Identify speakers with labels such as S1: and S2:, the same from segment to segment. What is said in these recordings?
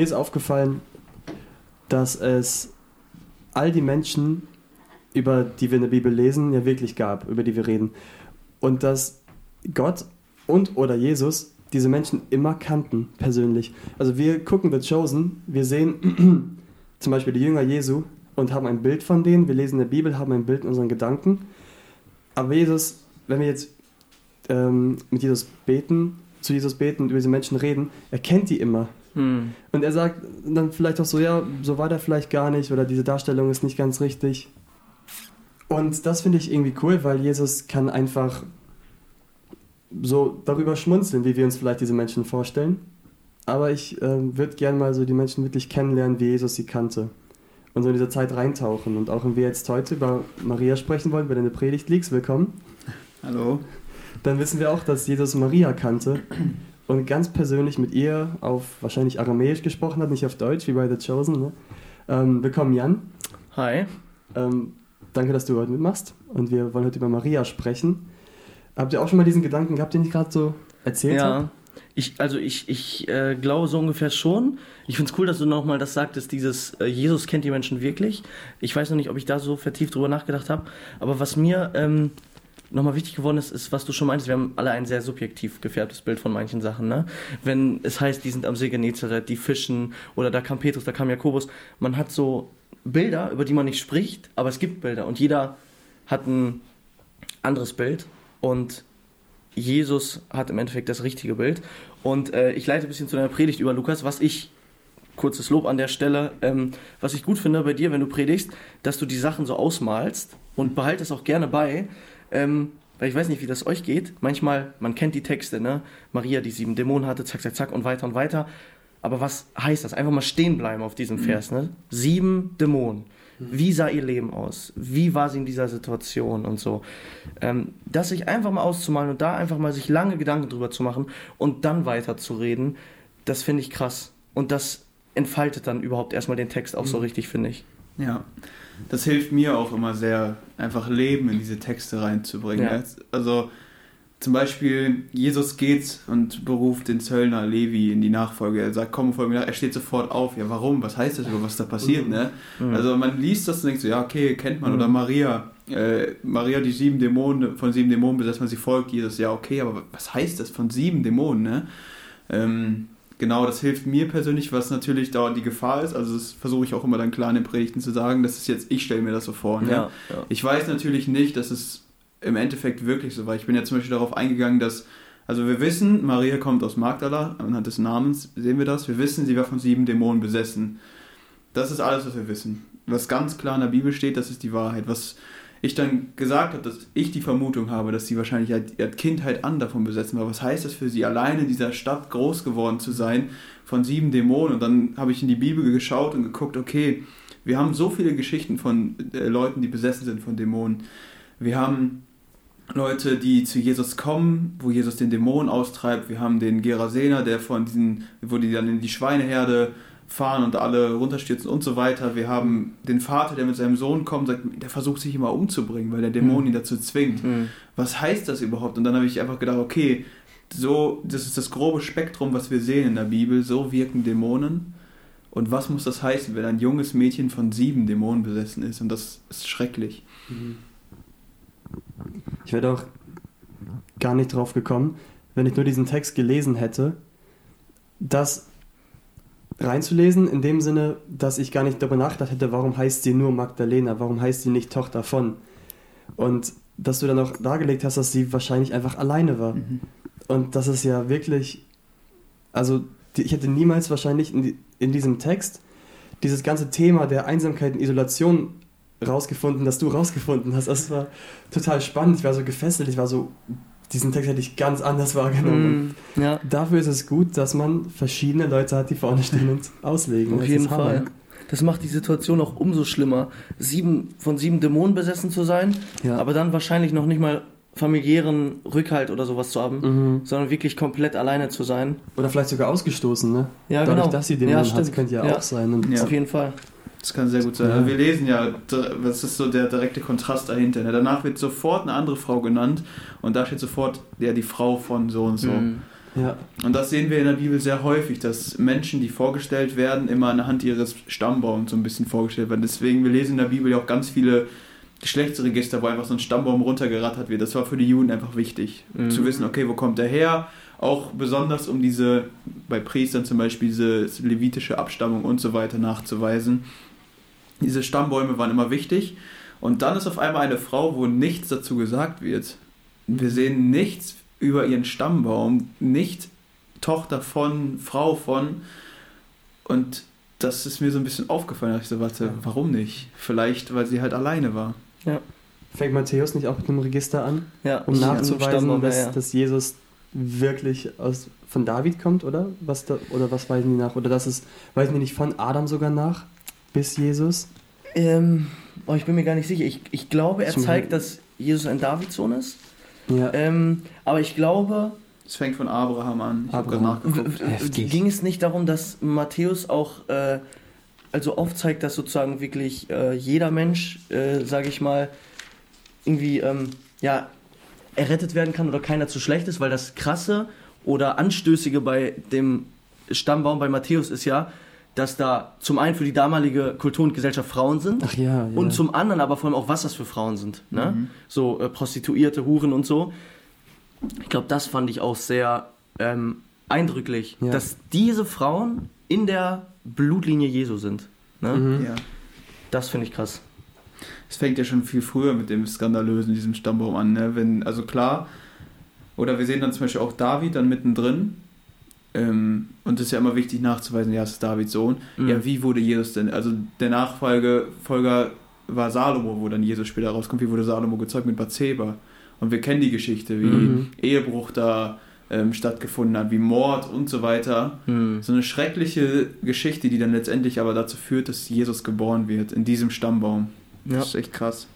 S1: mir ist aufgefallen, dass es all die Menschen, über die wir in der Bibel lesen, ja wirklich gab, über die wir reden. Und dass Gott und oder Jesus diese Menschen immer kannten, persönlich. Also wir gucken The Chosen, wir sehen zum Beispiel die Jünger Jesu und haben ein Bild von denen, wir lesen in der Bibel, haben ein Bild in unseren Gedanken. Aber Jesus, wenn wir jetzt ähm, mit Jesus beten, zu Jesus beten und über diese Menschen reden, er kennt die immer. Hm. Und er sagt dann vielleicht auch so, ja, so war der vielleicht gar nicht oder diese Darstellung ist nicht ganz richtig. Und das finde ich irgendwie cool, weil Jesus kann einfach so darüber schmunzeln, wie wir uns vielleicht diese Menschen vorstellen. Aber ich äh, würde gerne mal so die Menschen wirklich kennenlernen, wie Jesus sie kannte. Und so in diese Zeit reintauchen. Und auch wenn wir jetzt heute über Maria sprechen wollen, wenn du in der Predigt liegst, willkommen.
S2: Hallo.
S1: Dann wissen wir auch, dass Jesus Maria kannte und ganz persönlich mit ihr auf wahrscheinlich Aramäisch gesprochen hat, nicht auf Deutsch, wie bei The Chosen. Ne? Ähm, willkommen, Jan.
S3: Hi.
S1: Ähm, danke, dass du heute mitmachst. Und wir wollen heute über Maria sprechen. Habt ihr auch schon mal diesen Gedanken gehabt, den ich gerade so erzählt ja. habe?
S3: Ich, also ich, ich äh, glaube so ungefähr schon. Ich finde es cool, dass du nochmal das sagtest, dieses äh, Jesus kennt die Menschen wirklich. Ich weiß noch nicht, ob ich da so vertieft drüber nachgedacht habe. Aber was mir ähm, nochmal wichtig geworden ist, ist, was du schon meinst, wir haben alle ein sehr subjektiv gefärbtes Bild von manchen Sachen. Ne? Wenn es heißt, die sind am See Genezareth, die fischen oder da kam Petrus, da kam Jakobus. Man hat so Bilder, über die man nicht spricht, aber es gibt Bilder und jeder hat ein anderes Bild und Jesus hat im Endeffekt das richtige Bild. Und äh, ich leite ein bisschen zu deiner Predigt über Lukas, was ich, kurzes Lob an der Stelle, ähm, was ich gut finde bei dir, wenn du predigst, dass du die Sachen so ausmalst und behalte es auch gerne bei. Ähm, weil ich weiß nicht, wie das euch geht. Manchmal, man kennt die Texte, ne? Maria, die sieben Dämonen hatte, zack, zack, zack und weiter und weiter. Aber was heißt das? Einfach mal stehen bleiben auf diesem Vers, ne? Sieben Dämonen. Wie sah ihr Leben aus? Wie war sie in dieser Situation und so? Ähm, das sich einfach mal auszumalen und da einfach mal sich lange Gedanken drüber zu machen und dann weiterzureden, das finde ich krass. Und das entfaltet dann überhaupt erstmal den Text auch so mhm. richtig, finde ich.
S2: Ja, das hilft mir auch immer sehr, einfach Leben in diese Texte reinzubringen. Ja. Also zum Beispiel, Jesus geht und beruft den Zöllner Levi in die Nachfolge. Er sagt, komm, folge mir nach. Er steht sofort auf. Ja, warum? Was heißt das über was da passiert? Ne? Mhm. Also man liest das und denkt so, ja, okay, kennt man. Mhm. Oder Maria. Äh, Maria, die sieben Dämonen, von sieben Dämonen besetzt man sie folgt Jesus. Ja, okay, aber was heißt das von sieben Dämonen? Ne? Ähm, genau, das hilft mir persönlich, was natürlich da die Gefahr ist. Also das versuche ich auch immer dann klar in den Predigten zu sagen. Das ist jetzt, ich stelle mir das so vor. Ne? Ja, ja. Ich weiß natürlich nicht, dass es im Endeffekt wirklich so war. Ich bin ja zum Beispiel darauf eingegangen, dass, also wir wissen, Maria kommt aus Magdala, anhand des Namens sehen wir das. Wir wissen, sie war von sieben Dämonen besessen. Das ist alles, was wir wissen. Was ganz klar in der Bibel steht, das ist die Wahrheit. Was ich dann gesagt habe, dass ich die Vermutung habe, dass sie wahrscheinlich ihre Kindheit an davon besessen war. Was heißt das für sie, allein in dieser Stadt groß geworden zu sein von sieben Dämonen? Und dann habe ich in die Bibel geschaut und geguckt, okay, wir haben so viele Geschichten von äh, Leuten, die besessen sind von Dämonen. Wir haben Leute, die zu Jesus kommen, wo Jesus den Dämon austreibt. Wir haben den Gerasener, der von diesen, wo die dann in die Schweineherde fahren und alle runterstürzen und so weiter. Wir haben den Vater, der mit seinem Sohn kommt, sagt, der versucht sich immer umzubringen, weil der Dämon mhm. ihn dazu zwingt. Mhm. Was heißt das überhaupt? Und dann habe ich einfach gedacht, okay, so, das ist das grobe Spektrum, was wir sehen in der Bibel. So wirken Dämonen. Und was muss das heißen, wenn ein junges Mädchen von sieben Dämonen besessen ist? Und das ist schrecklich. Mhm.
S1: Ich wäre auch gar nicht drauf gekommen, wenn ich nur diesen Text gelesen hätte, das reinzulesen, in dem Sinne, dass ich gar nicht darüber nachgedacht hätte, warum heißt sie nur Magdalena, warum heißt sie nicht Tochter von? Und dass du dann auch dargelegt hast, dass sie wahrscheinlich einfach alleine war. Mhm. Und das ist ja wirklich, also die, ich hätte niemals wahrscheinlich in, die, in diesem Text dieses ganze Thema der Einsamkeit und Isolation rausgefunden, dass du rausgefunden hast. Das war total spannend. Ich war so gefesselt. Ich war so, diesen Text hätte ich ganz anders wahrgenommen. Mm, ja. Dafür ist es gut, dass man verschiedene Leute hat, die vorne stehen und auslegen.
S3: Auf das jeden Fall. Das macht die Situation auch umso schlimmer, sieben, von sieben Dämonen besessen zu sein, ja. aber dann wahrscheinlich noch nicht mal familiären Rückhalt oder sowas zu haben, mhm. sondern wirklich komplett alleine zu sein.
S1: Oder vielleicht sogar ausgestoßen, ne? Ja, Dadurch, genau. dass sie Dämonen ja, hat, könnte ja, ja, auch sein.
S3: Und ja. Auf jeden Fall.
S2: Das kann sehr gut sein. Ja. Wir lesen ja, was ist so der direkte Kontrast dahinter. Ne? Danach wird sofort eine andere Frau genannt und da steht sofort ja, die Frau von so und so. Mhm.
S1: Ja.
S2: Und das sehen wir in der Bibel sehr häufig, dass Menschen, die vorgestellt werden, immer anhand ihres Stammbaums so ein bisschen vorgestellt werden. Deswegen, wir lesen in der Bibel ja auch ganz viele Geschlechtsregister, wo einfach so ein Stammbaum runtergerattert wird. Das war für die Juden einfach wichtig,
S3: Mhm.
S2: zu wissen, okay, wo kommt der her? Auch besonders um diese, bei Priestern zum Beispiel, diese levitische Abstammung und so weiter nachzuweisen. Diese Stammbäume waren immer wichtig. Und dann ist auf einmal eine Frau, wo nichts dazu gesagt wird. Wir sehen nichts über ihren Stammbaum, nicht Tochter von, Frau von. Und das ist mir so ein bisschen aufgefallen. Da ich so, warte,
S1: Ja.
S2: warum nicht? Vielleicht, weil sie halt alleine war.
S1: Fängt Matthäus nicht auch mit einem Register an,
S3: Ja,
S1: um nachzuweisen,
S3: Stammbaum,
S1: dass,
S3: ja, ja.
S1: dass Jesus wirklich aus, von David kommt, oder? Was da, oder was weisen die nach? Oder dass es, weisen die nicht von Adam sogar nach, bis Jesus?
S3: Ähm, oh, ich bin mir gar nicht sicher. Ich, ich glaube, er
S1: Zum
S3: zeigt, dass Jesus ein Davidssohn ist.
S1: Ja.
S3: Ähm, aber ich glaube,
S2: Es fängt von Abraham an. Ich habe nachgeguckt.
S1: Heftig.
S3: ging es nicht darum, dass Matthäus auch äh, also aufzeigt, dass sozusagen wirklich äh, jeder Mensch, äh, sage ich mal, irgendwie ähm, ja errettet werden kann oder keiner zu schlecht ist, weil das krasse oder anstößige bei dem Stammbaum bei Matthäus ist ja, dass da zum einen für die damalige Kultur und Gesellschaft Frauen sind
S1: Ach ja, ja.
S3: und zum anderen aber vor allem auch, was das für Frauen sind. Ne?
S2: Mhm.
S3: So äh, Prostituierte, Huren und so. Ich glaube, das fand ich auch sehr ähm, eindrücklich,
S1: Ja.
S3: dass diese Frauen in der Blutlinie Jesu sind. Ne?
S1: Mhm.
S2: Ja.
S3: Das finde ich krass.
S2: Es fängt ja schon viel früher mit dem Skandalösen, diesem Stammbaum an. Ne? Wenn, also klar, oder wir sehen dann zum Beispiel auch David dann mittendrin. Ähm, und es ist ja immer wichtig nachzuweisen, ja, es ist Davids Sohn.
S3: Mhm.
S2: Ja, wie wurde Jesus denn? Also der Nachfolger Folger war Salomo, wo dann Jesus später rauskommt. Wie wurde Salomo gezeugt mit Bathseba? Und wir kennen die Geschichte, wie
S1: Mhm.
S2: Ehebruch da ähm, stattgefunden hat, wie Mord und so weiter.
S3: Hm.
S2: So eine schreckliche Geschichte, die dann letztendlich aber dazu führt, dass Jesus geboren wird, in diesem Stammbaum.
S3: Ja.
S2: Das ist echt krass.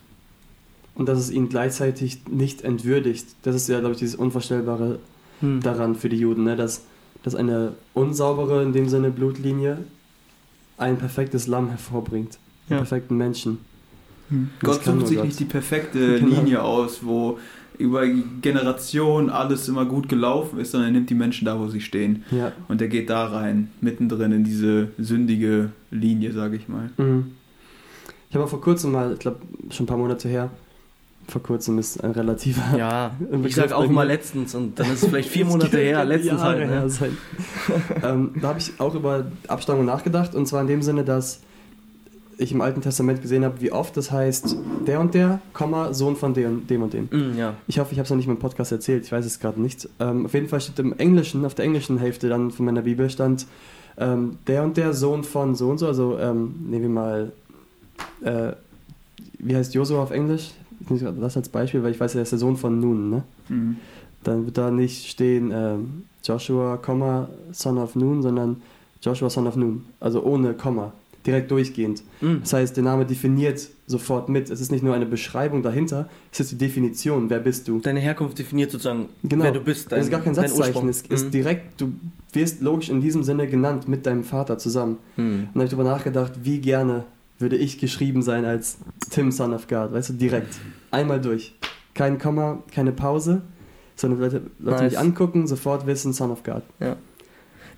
S1: Und dass es ihn gleichzeitig nicht entwürdigt. Das ist ja, glaube ich, dieses Unvorstellbare
S3: Hm.
S1: daran für die Juden, ne? dass, dass eine unsaubere, in dem Sinne Blutlinie, ein perfektes Lamm hervorbringt. Einen
S3: Ja.
S1: perfekten Menschen. Das
S2: Gott sucht sich
S1: Gott.
S2: nicht die perfekte
S1: Genau.
S2: Linie aus, wo über Generationen alles immer gut gelaufen ist, sondern er nimmt die Menschen da, wo sie stehen.
S1: Ja.
S2: Und er geht da rein, mittendrin in diese sündige Linie, sage ich mal.
S1: Mhm. Ich habe auch vor kurzem mal, ich glaube, schon ein paar Monate her, vor kurzem ist ein relativer.
S3: Ja, ich sag auch mal letztens und dann ist es vielleicht vier Monate her, letztens
S1: Jahre
S3: halt.
S1: her
S3: Ne?
S1: sein. ähm, da habe ich auch über Abstammung nachgedacht und zwar in dem Sinne, dass ich im Alten Testament gesehen habe, wie oft das heißt, der und der, Komma, Sohn von dem, dem und dem.
S3: Mm, ja.
S1: Ich hoffe, ich habe es noch nicht im Podcast erzählt, ich weiß es gerade nicht. Ähm, auf jeden Fall steht im Englischen, auf der englischen Hälfte dann von meiner Bibel stand, ähm, der und der Sohn von so und so, also ähm, nehmen wir mal, äh, wie heißt Josua auf Englisch? Ich nehme das als Beispiel, weil ich weiß, er ist der Sohn von Nun, ne?
S2: Mhm.
S1: Dann wird da nicht stehen ähm, Joshua, Komma, Son of Nun, sondern Joshua, Son of Nun. Also ohne Komma, direkt durchgehend.
S3: Mm.
S1: Das heißt, der Name definiert sofort mit. Es ist nicht nur eine Beschreibung dahinter, es ist die Definition, wer bist du.
S3: Deine Herkunft definiert sozusagen,
S1: Genau.
S3: wer du bist.
S1: es ist gar kein
S3: dein
S1: Satzzeichen, es ist
S3: Mm.
S1: direkt, du wirst logisch in diesem Sinne genannt mit deinem Vater zusammen.
S3: Mm.
S1: Und dann habe ich darüber nachgedacht, wie gerne würde ich geschrieben sein als Tim, Son of God, weißt du, direkt. Einmal durch. Kein Komma, keine Pause, sondern Leute, Leute
S3: Nice.
S1: mich angucken, sofort wissen, Son of God.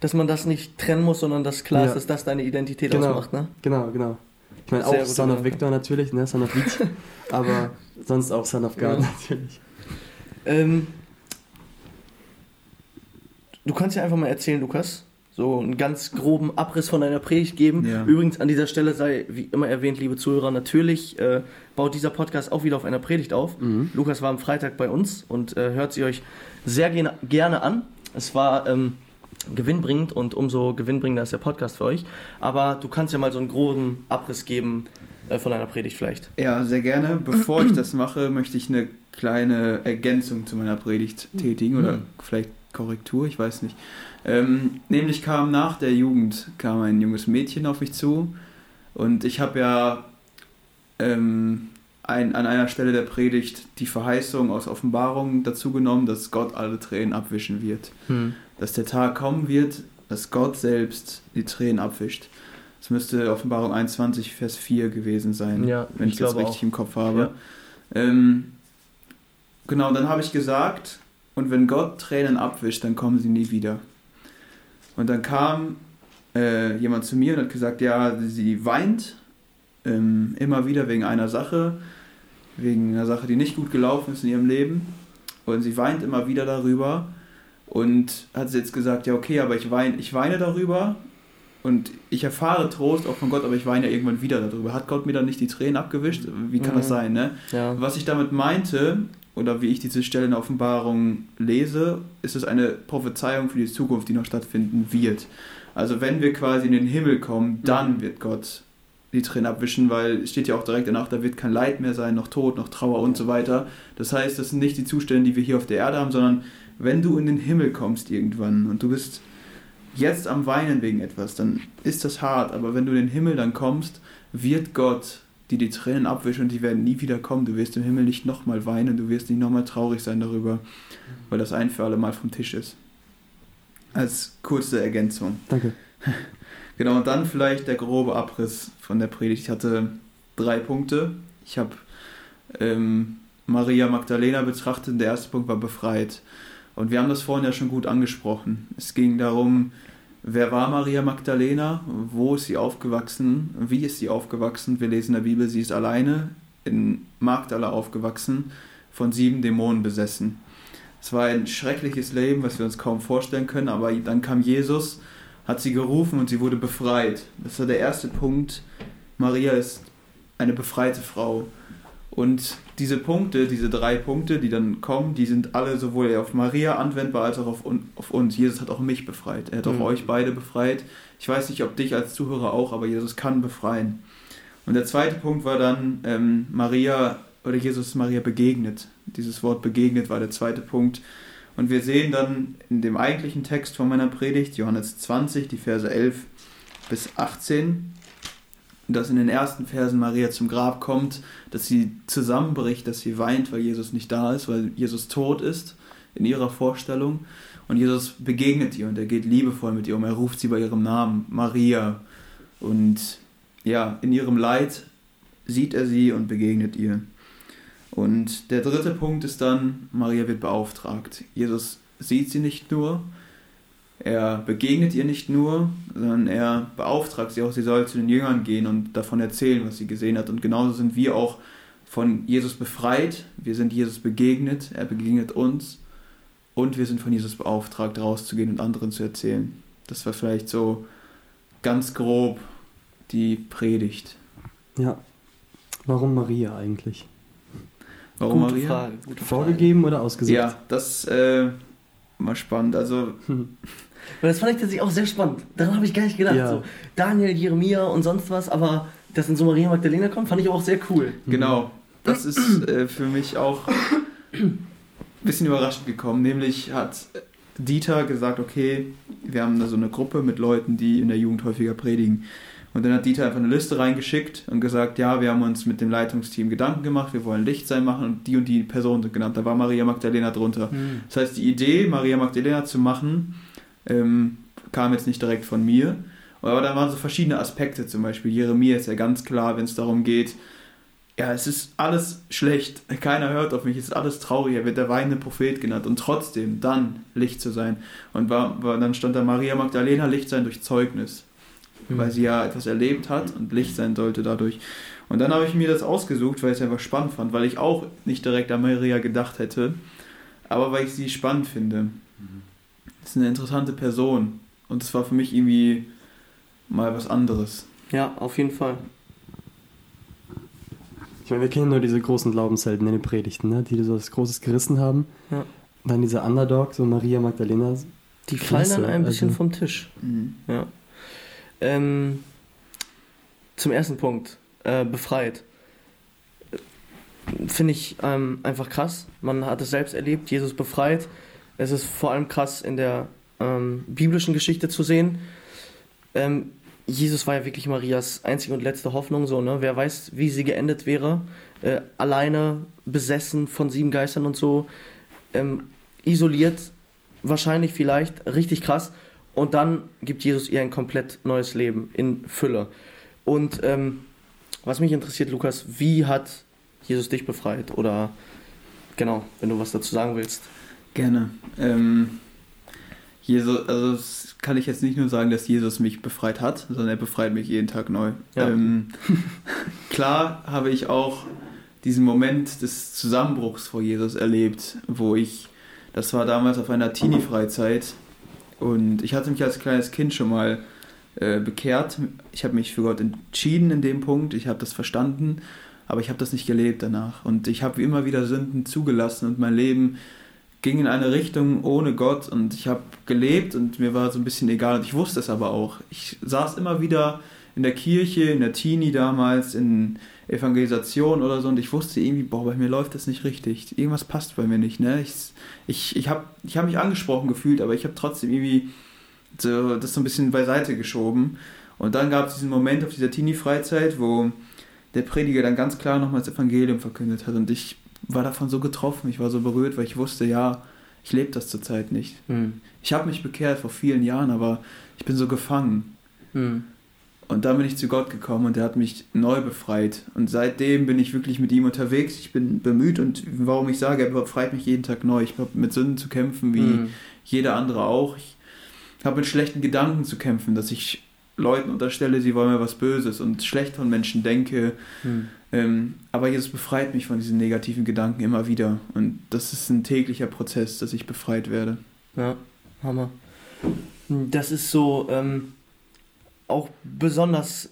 S3: Dass man das nicht trennen muss, sondern dass klar
S1: Ja.
S3: ist, dass das deine Identität
S1: Genau.
S3: ausmacht. Ne?
S1: Genau, genau. Ich meine auch Son of. Victor natürlich, ne? Son of Leech, aber sonst auch Son of God
S3: Ja.
S1: natürlich.
S3: Ähm, du kannst ja einfach mal erzählen, Lukas. So einen ganz groben Abriss von deiner Predigt geben.
S2: Ja.
S3: Übrigens an dieser Stelle sei wie immer erwähnt, liebe Zuhörer, natürlich äh, baut dieser Podcast auch wieder auf einer Predigt auf.
S1: Mhm.
S3: Lukas war am Freitag bei uns und äh, hört sie euch sehr gerne, gerne an. Es war ähm, gewinnbringend und umso gewinnbringender ist der Podcast für euch. Aber du kannst ja mal so einen groben Abriss geben äh, von deiner Predigt vielleicht.
S2: Ja, sehr gerne. Bevor ich das mache, möchte ich eine kleine Ergänzung zu meiner Predigt tätigen oder
S3: Mhm.
S2: vielleicht Korrektur, ich weiß nicht. Ähm, nämlich kam nach der Jugend kam ein junges Mädchen auf mich zu und ich habe ja ähm, ein, an einer Stelle der Predigt die Verheißung aus Offenbarung dazu genommen, dass Gott alle Tränen abwischen wird. Dass der Tag kommen wird, dass Gott selbst die Tränen abwischt. Das müsste Offenbarung 21, Vers 4 gewesen sein,
S3: Ja,
S2: wenn ich,
S3: ich
S2: das richtig
S3: auch.
S2: im Kopf habe. Ähm, genau, dann habe ich gesagt, und wenn Gott Tränen abwischt, dann kommen sie nie wieder. Und dann kam äh, jemand zu mir und hat gesagt, ja, sie weint ähm, immer wieder wegen einer Sache, wegen einer Sache, die nicht gut gelaufen ist in ihrem Leben. Und sie weint immer wieder darüber und hat jetzt gesagt, ja, okay, aber ich weine, ich weine darüber und ich erfahre Trost auch von Gott, aber ich weine ja irgendwann wieder darüber. Hat Gott mir dann nicht die Tränen abgewischt? Wie kann mhm. das sein, ne? Ja. Was ich damit meinte, oder wie ich diese Stelle in der Offenbarung lese, ist es eine Prophezeiung für die Zukunft, die noch stattfinden wird. Also wenn wir quasi in den Himmel kommen, dann mhm. wird Gott die Tränen abwischen, weil es steht ja auch direkt danach, da wird kein Leid mehr sein, noch Tod, noch Trauer und so weiter. Das heißt, das sind nicht die Zustände, die wir hier auf der Erde haben, sondern wenn du in den Himmel kommst irgendwann und du bist jetzt am Weinen wegen etwas, dann ist das hart, aber wenn du in den Himmel dann kommst, wird Gott dir die Tränen abwischen und die werden nie wieder kommen. Du wirst im Himmel nicht nochmal weinen, du wirst nicht nochmal traurig sein darüber, weil das ein für alle Mal vom Tisch ist. Als kurze Ergänzung.
S1: Danke.
S2: Genau, und dann vielleicht der grobe Abriss von der Predigt. Ich hatte drei Punkte. Ich habe ähm, Maria Magdalena betrachtet. Der erste Punkt war befreit. Und wir haben das vorhin ja schon gut angesprochen. Es ging darum, wer war Maria Magdalena? Wo ist sie aufgewachsen? Wie ist sie aufgewachsen? Wir lesen in der Bibel, sie ist alleine in Magdala aufgewachsen, von sieben Dämonen besessen. Es war ein schreckliches Leben, was wir uns kaum vorstellen können, aber dann kam Jesus hat sie gerufen und sie wurde befreit. Das war der erste Punkt. Maria ist eine befreite Frau. Und diese Punkte, diese drei Punkte, die dann kommen, die sind alle sowohl auf Maria anwendbar als auch auf, auf uns. Jesus hat auch mich befreit. Er hat mhm. auch euch beide befreit. Ich weiß nicht, ob dich als Zuhörer auch, aber Jesus kann befreien. Und der zweite Punkt war dann, ähm, Maria oder Jesus Maria begegnet. Dieses Wort begegnet war der zweite Punkt. Und wir sehen dann in dem eigentlichen Text von meiner Predigt, Johannes 20, die Verse 11 bis 18, dass in den ersten Versen Maria zum Grab kommt, dass sie zusammenbricht, dass sie weint, weil Jesus nicht da ist, weil Jesus tot ist in ihrer Vorstellung. Und Jesus begegnet ihr und er geht liebevoll mit ihr um. Er ruft sie bei ihrem Namen, Maria. Und ja, in ihrem Leid sieht er sie und begegnet ihr. Und der dritte Punkt ist dann, Maria wird beauftragt. Jesus sieht sie nicht nur, er begegnet ihr nicht nur, sondern er beauftragt sie auch, sie soll zu den Jüngern gehen und davon erzählen, was sie gesehen hat. Und genauso sind wir auch von Jesus befreit, wir sind Jesus begegnet, er begegnet uns und wir sind von Jesus beauftragt, rauszugehen und anderen zu erzählen. Das war vielleicht so ganz grob die Predigt.
S1: Ja. Warum Maria eigentlich?
S2: Warum gute Maria? Frage,
S1: gute Vorgegeben Frage. oder ausgesucht?
S2: Ja, das ist äh, mal spannend. Also.
S3: Hm. Das fand ich tatsächlich auch sehr spannend. Daran habe ich gar nicht gedacht. Ja. So, Daniel, Jeremia und sonst was, aber dass in so Maria Magdalena kommt, fand ich auch sehr cool.
S2: Genau. Das ist äh, für mich auch ein bisschen überraschend gekommen. Nämlich hat Dieter gesagt, okay, wir haben da so eine Gruppe mit Leuten, die in der Jugend häufiger predigen. Und dann hat Dieter einfach eine Liste reingeschickt und gesagt, ja, wir haben uns mit dem Leitungsteam Gedanken gemacht, wir wollen Lichtsein machen und die und die Personen sind genannt. Da war Maria Magdalena drunter. Mhm. Das heißt, die Idee, Maria Magdalena zu machen, ähm, kam jetzt nicht direkt von mir. Aber da waren so verschiedene Aspekte, zum Beispiel Jeremia ist ja ganz klar, wenn es darum geht, ja, es ist alles schlecht, keiner hört auf mich, es ist alles traurig, er wird der weinende Prophet genannt und trotzdem dann Licht zu sein. Und war, war, dann stand da Maria Magdalena Licht sein durch Zeugnis mhm. weil sie ja etwas erlebt hat und Licht sein sollte dadurch. Und dann habe ich mir das ausgesucht, weil ich es einfach spannend fand, weil ich auch nicht direkt an Maria gedacht hätte, aber weil ich sie spannend finde. Mhm. Das ist eine interessante Person und es war für mich irgendwie mal was anderes.
S3: Ja, auf jeden Fall.
S1: Ich meine, wir kennen nur diese großen Glaubenshelden in den Predigten, ne? die so was Großes gerissen haben. Ja. Dann dieser Underdog, so Maria Magdalena.
S3: Die fallen dann ein bisschen also, vom Tisch. Mhm. Ja. Ähm, zum ersten Punkt, äh, befreit. Finde ich ähm, einfach krass. Man hat es selbst erlebt, Jesus befreit. Es ist vor allem krass in der ähm, biblischen Geschichte zu sehen. Ähm, Jesus war ja wirklich Marias einzige und letzte Hoffnung, so, ne? Wer weiß, wie sie geendet wäre. Äh, alleine, besessen von sieben Geistern und so. Ähm, isoliert, wahrscheinlich vielleicht, richtig krass. Und dann gibt Jesus ihr ein komplett neues Leben in Fülle. Und ähm, was mich interessiert, Lukas, wie hat Jesus dich befreit? Oder genau, wenn du was dazu sagen willst.
S2: Gerne. Ähm, Jesus, also das kann ich jetzt nicht nur sagen, dass Jesus mich befreit hat, sondern er befreit mich jeden Tag neu.
S3: Ja.
S2: Ähm, klar habe ich auch diesen Moment des Zusammenbruchs vor Jesus erlebt, wo ich, das war damals auf einer Teenie-Freizeit und ich hatte mich als kleines Kind schon mal äh, bekehrt. Ich habe mich für Gott entschieden in dem Punkt, ich habe das verstanden, aber ich habe das nicht gelebt danach. Und ich habe immer wieder Sünden zugelassen und mein Leben ging in eine Richtung ohne Gott und ich habe gelebt und mir war so ein bisschen egal und ich wusste es aber auch. Ich saß immer wieder in der Kirche, in der Teenie damals, in Evangelisation oder so und ich wusste irgendwie, boah, bei mir läuft das nicht richtig. Irgendwas passt bei mir nicht. Ne? Ich, ich, ich habe ich hab mich angesprochen gefühlt, aber ich habe trotzdem irgendwie so, das so ein bisschen beiseite geschoben. Und dann gab es diesen Moment auf dieser Teenie-Freizeit, wo der Prediger dann ganz klar nochmal das Evangelium verkündet hat und ich war davon so getroffen, ich war so berührt, weil ich wusste, ja, ich lebe das zurzeit nicht.
S3: Hm.
S2: Ich habe mich bekehrt vor vielen Jahren, aber ich bin so gefangen.
S3: Hm.
S2: Und dann bin ich zu Gott gekommen und er hat mich neu befreit. Und seitdem bin ich wirklich mit ihm unterwegs. Ich bin bemüht und warum ich sage, er befreit mich jeden Tag neu. Ich habe mit Sünden zu kämpfen, wie
S3: Hm.
S2: jeder andere auch. Ich habe mit schlechten Gedanken zu kämpfen, dass ich Leuten unterstelle, sie wollen mir was Böses und schlecht von Menschen denke.
S3: Hm.
S2: Ähm, aber Jesus befreit mich von diesen negativen Gedanken immer wieder. Und das ist ein täglicher Prozess, dass ich befreit werde.
S3: Ja, Hammer. Das ist so ähm, auch besonders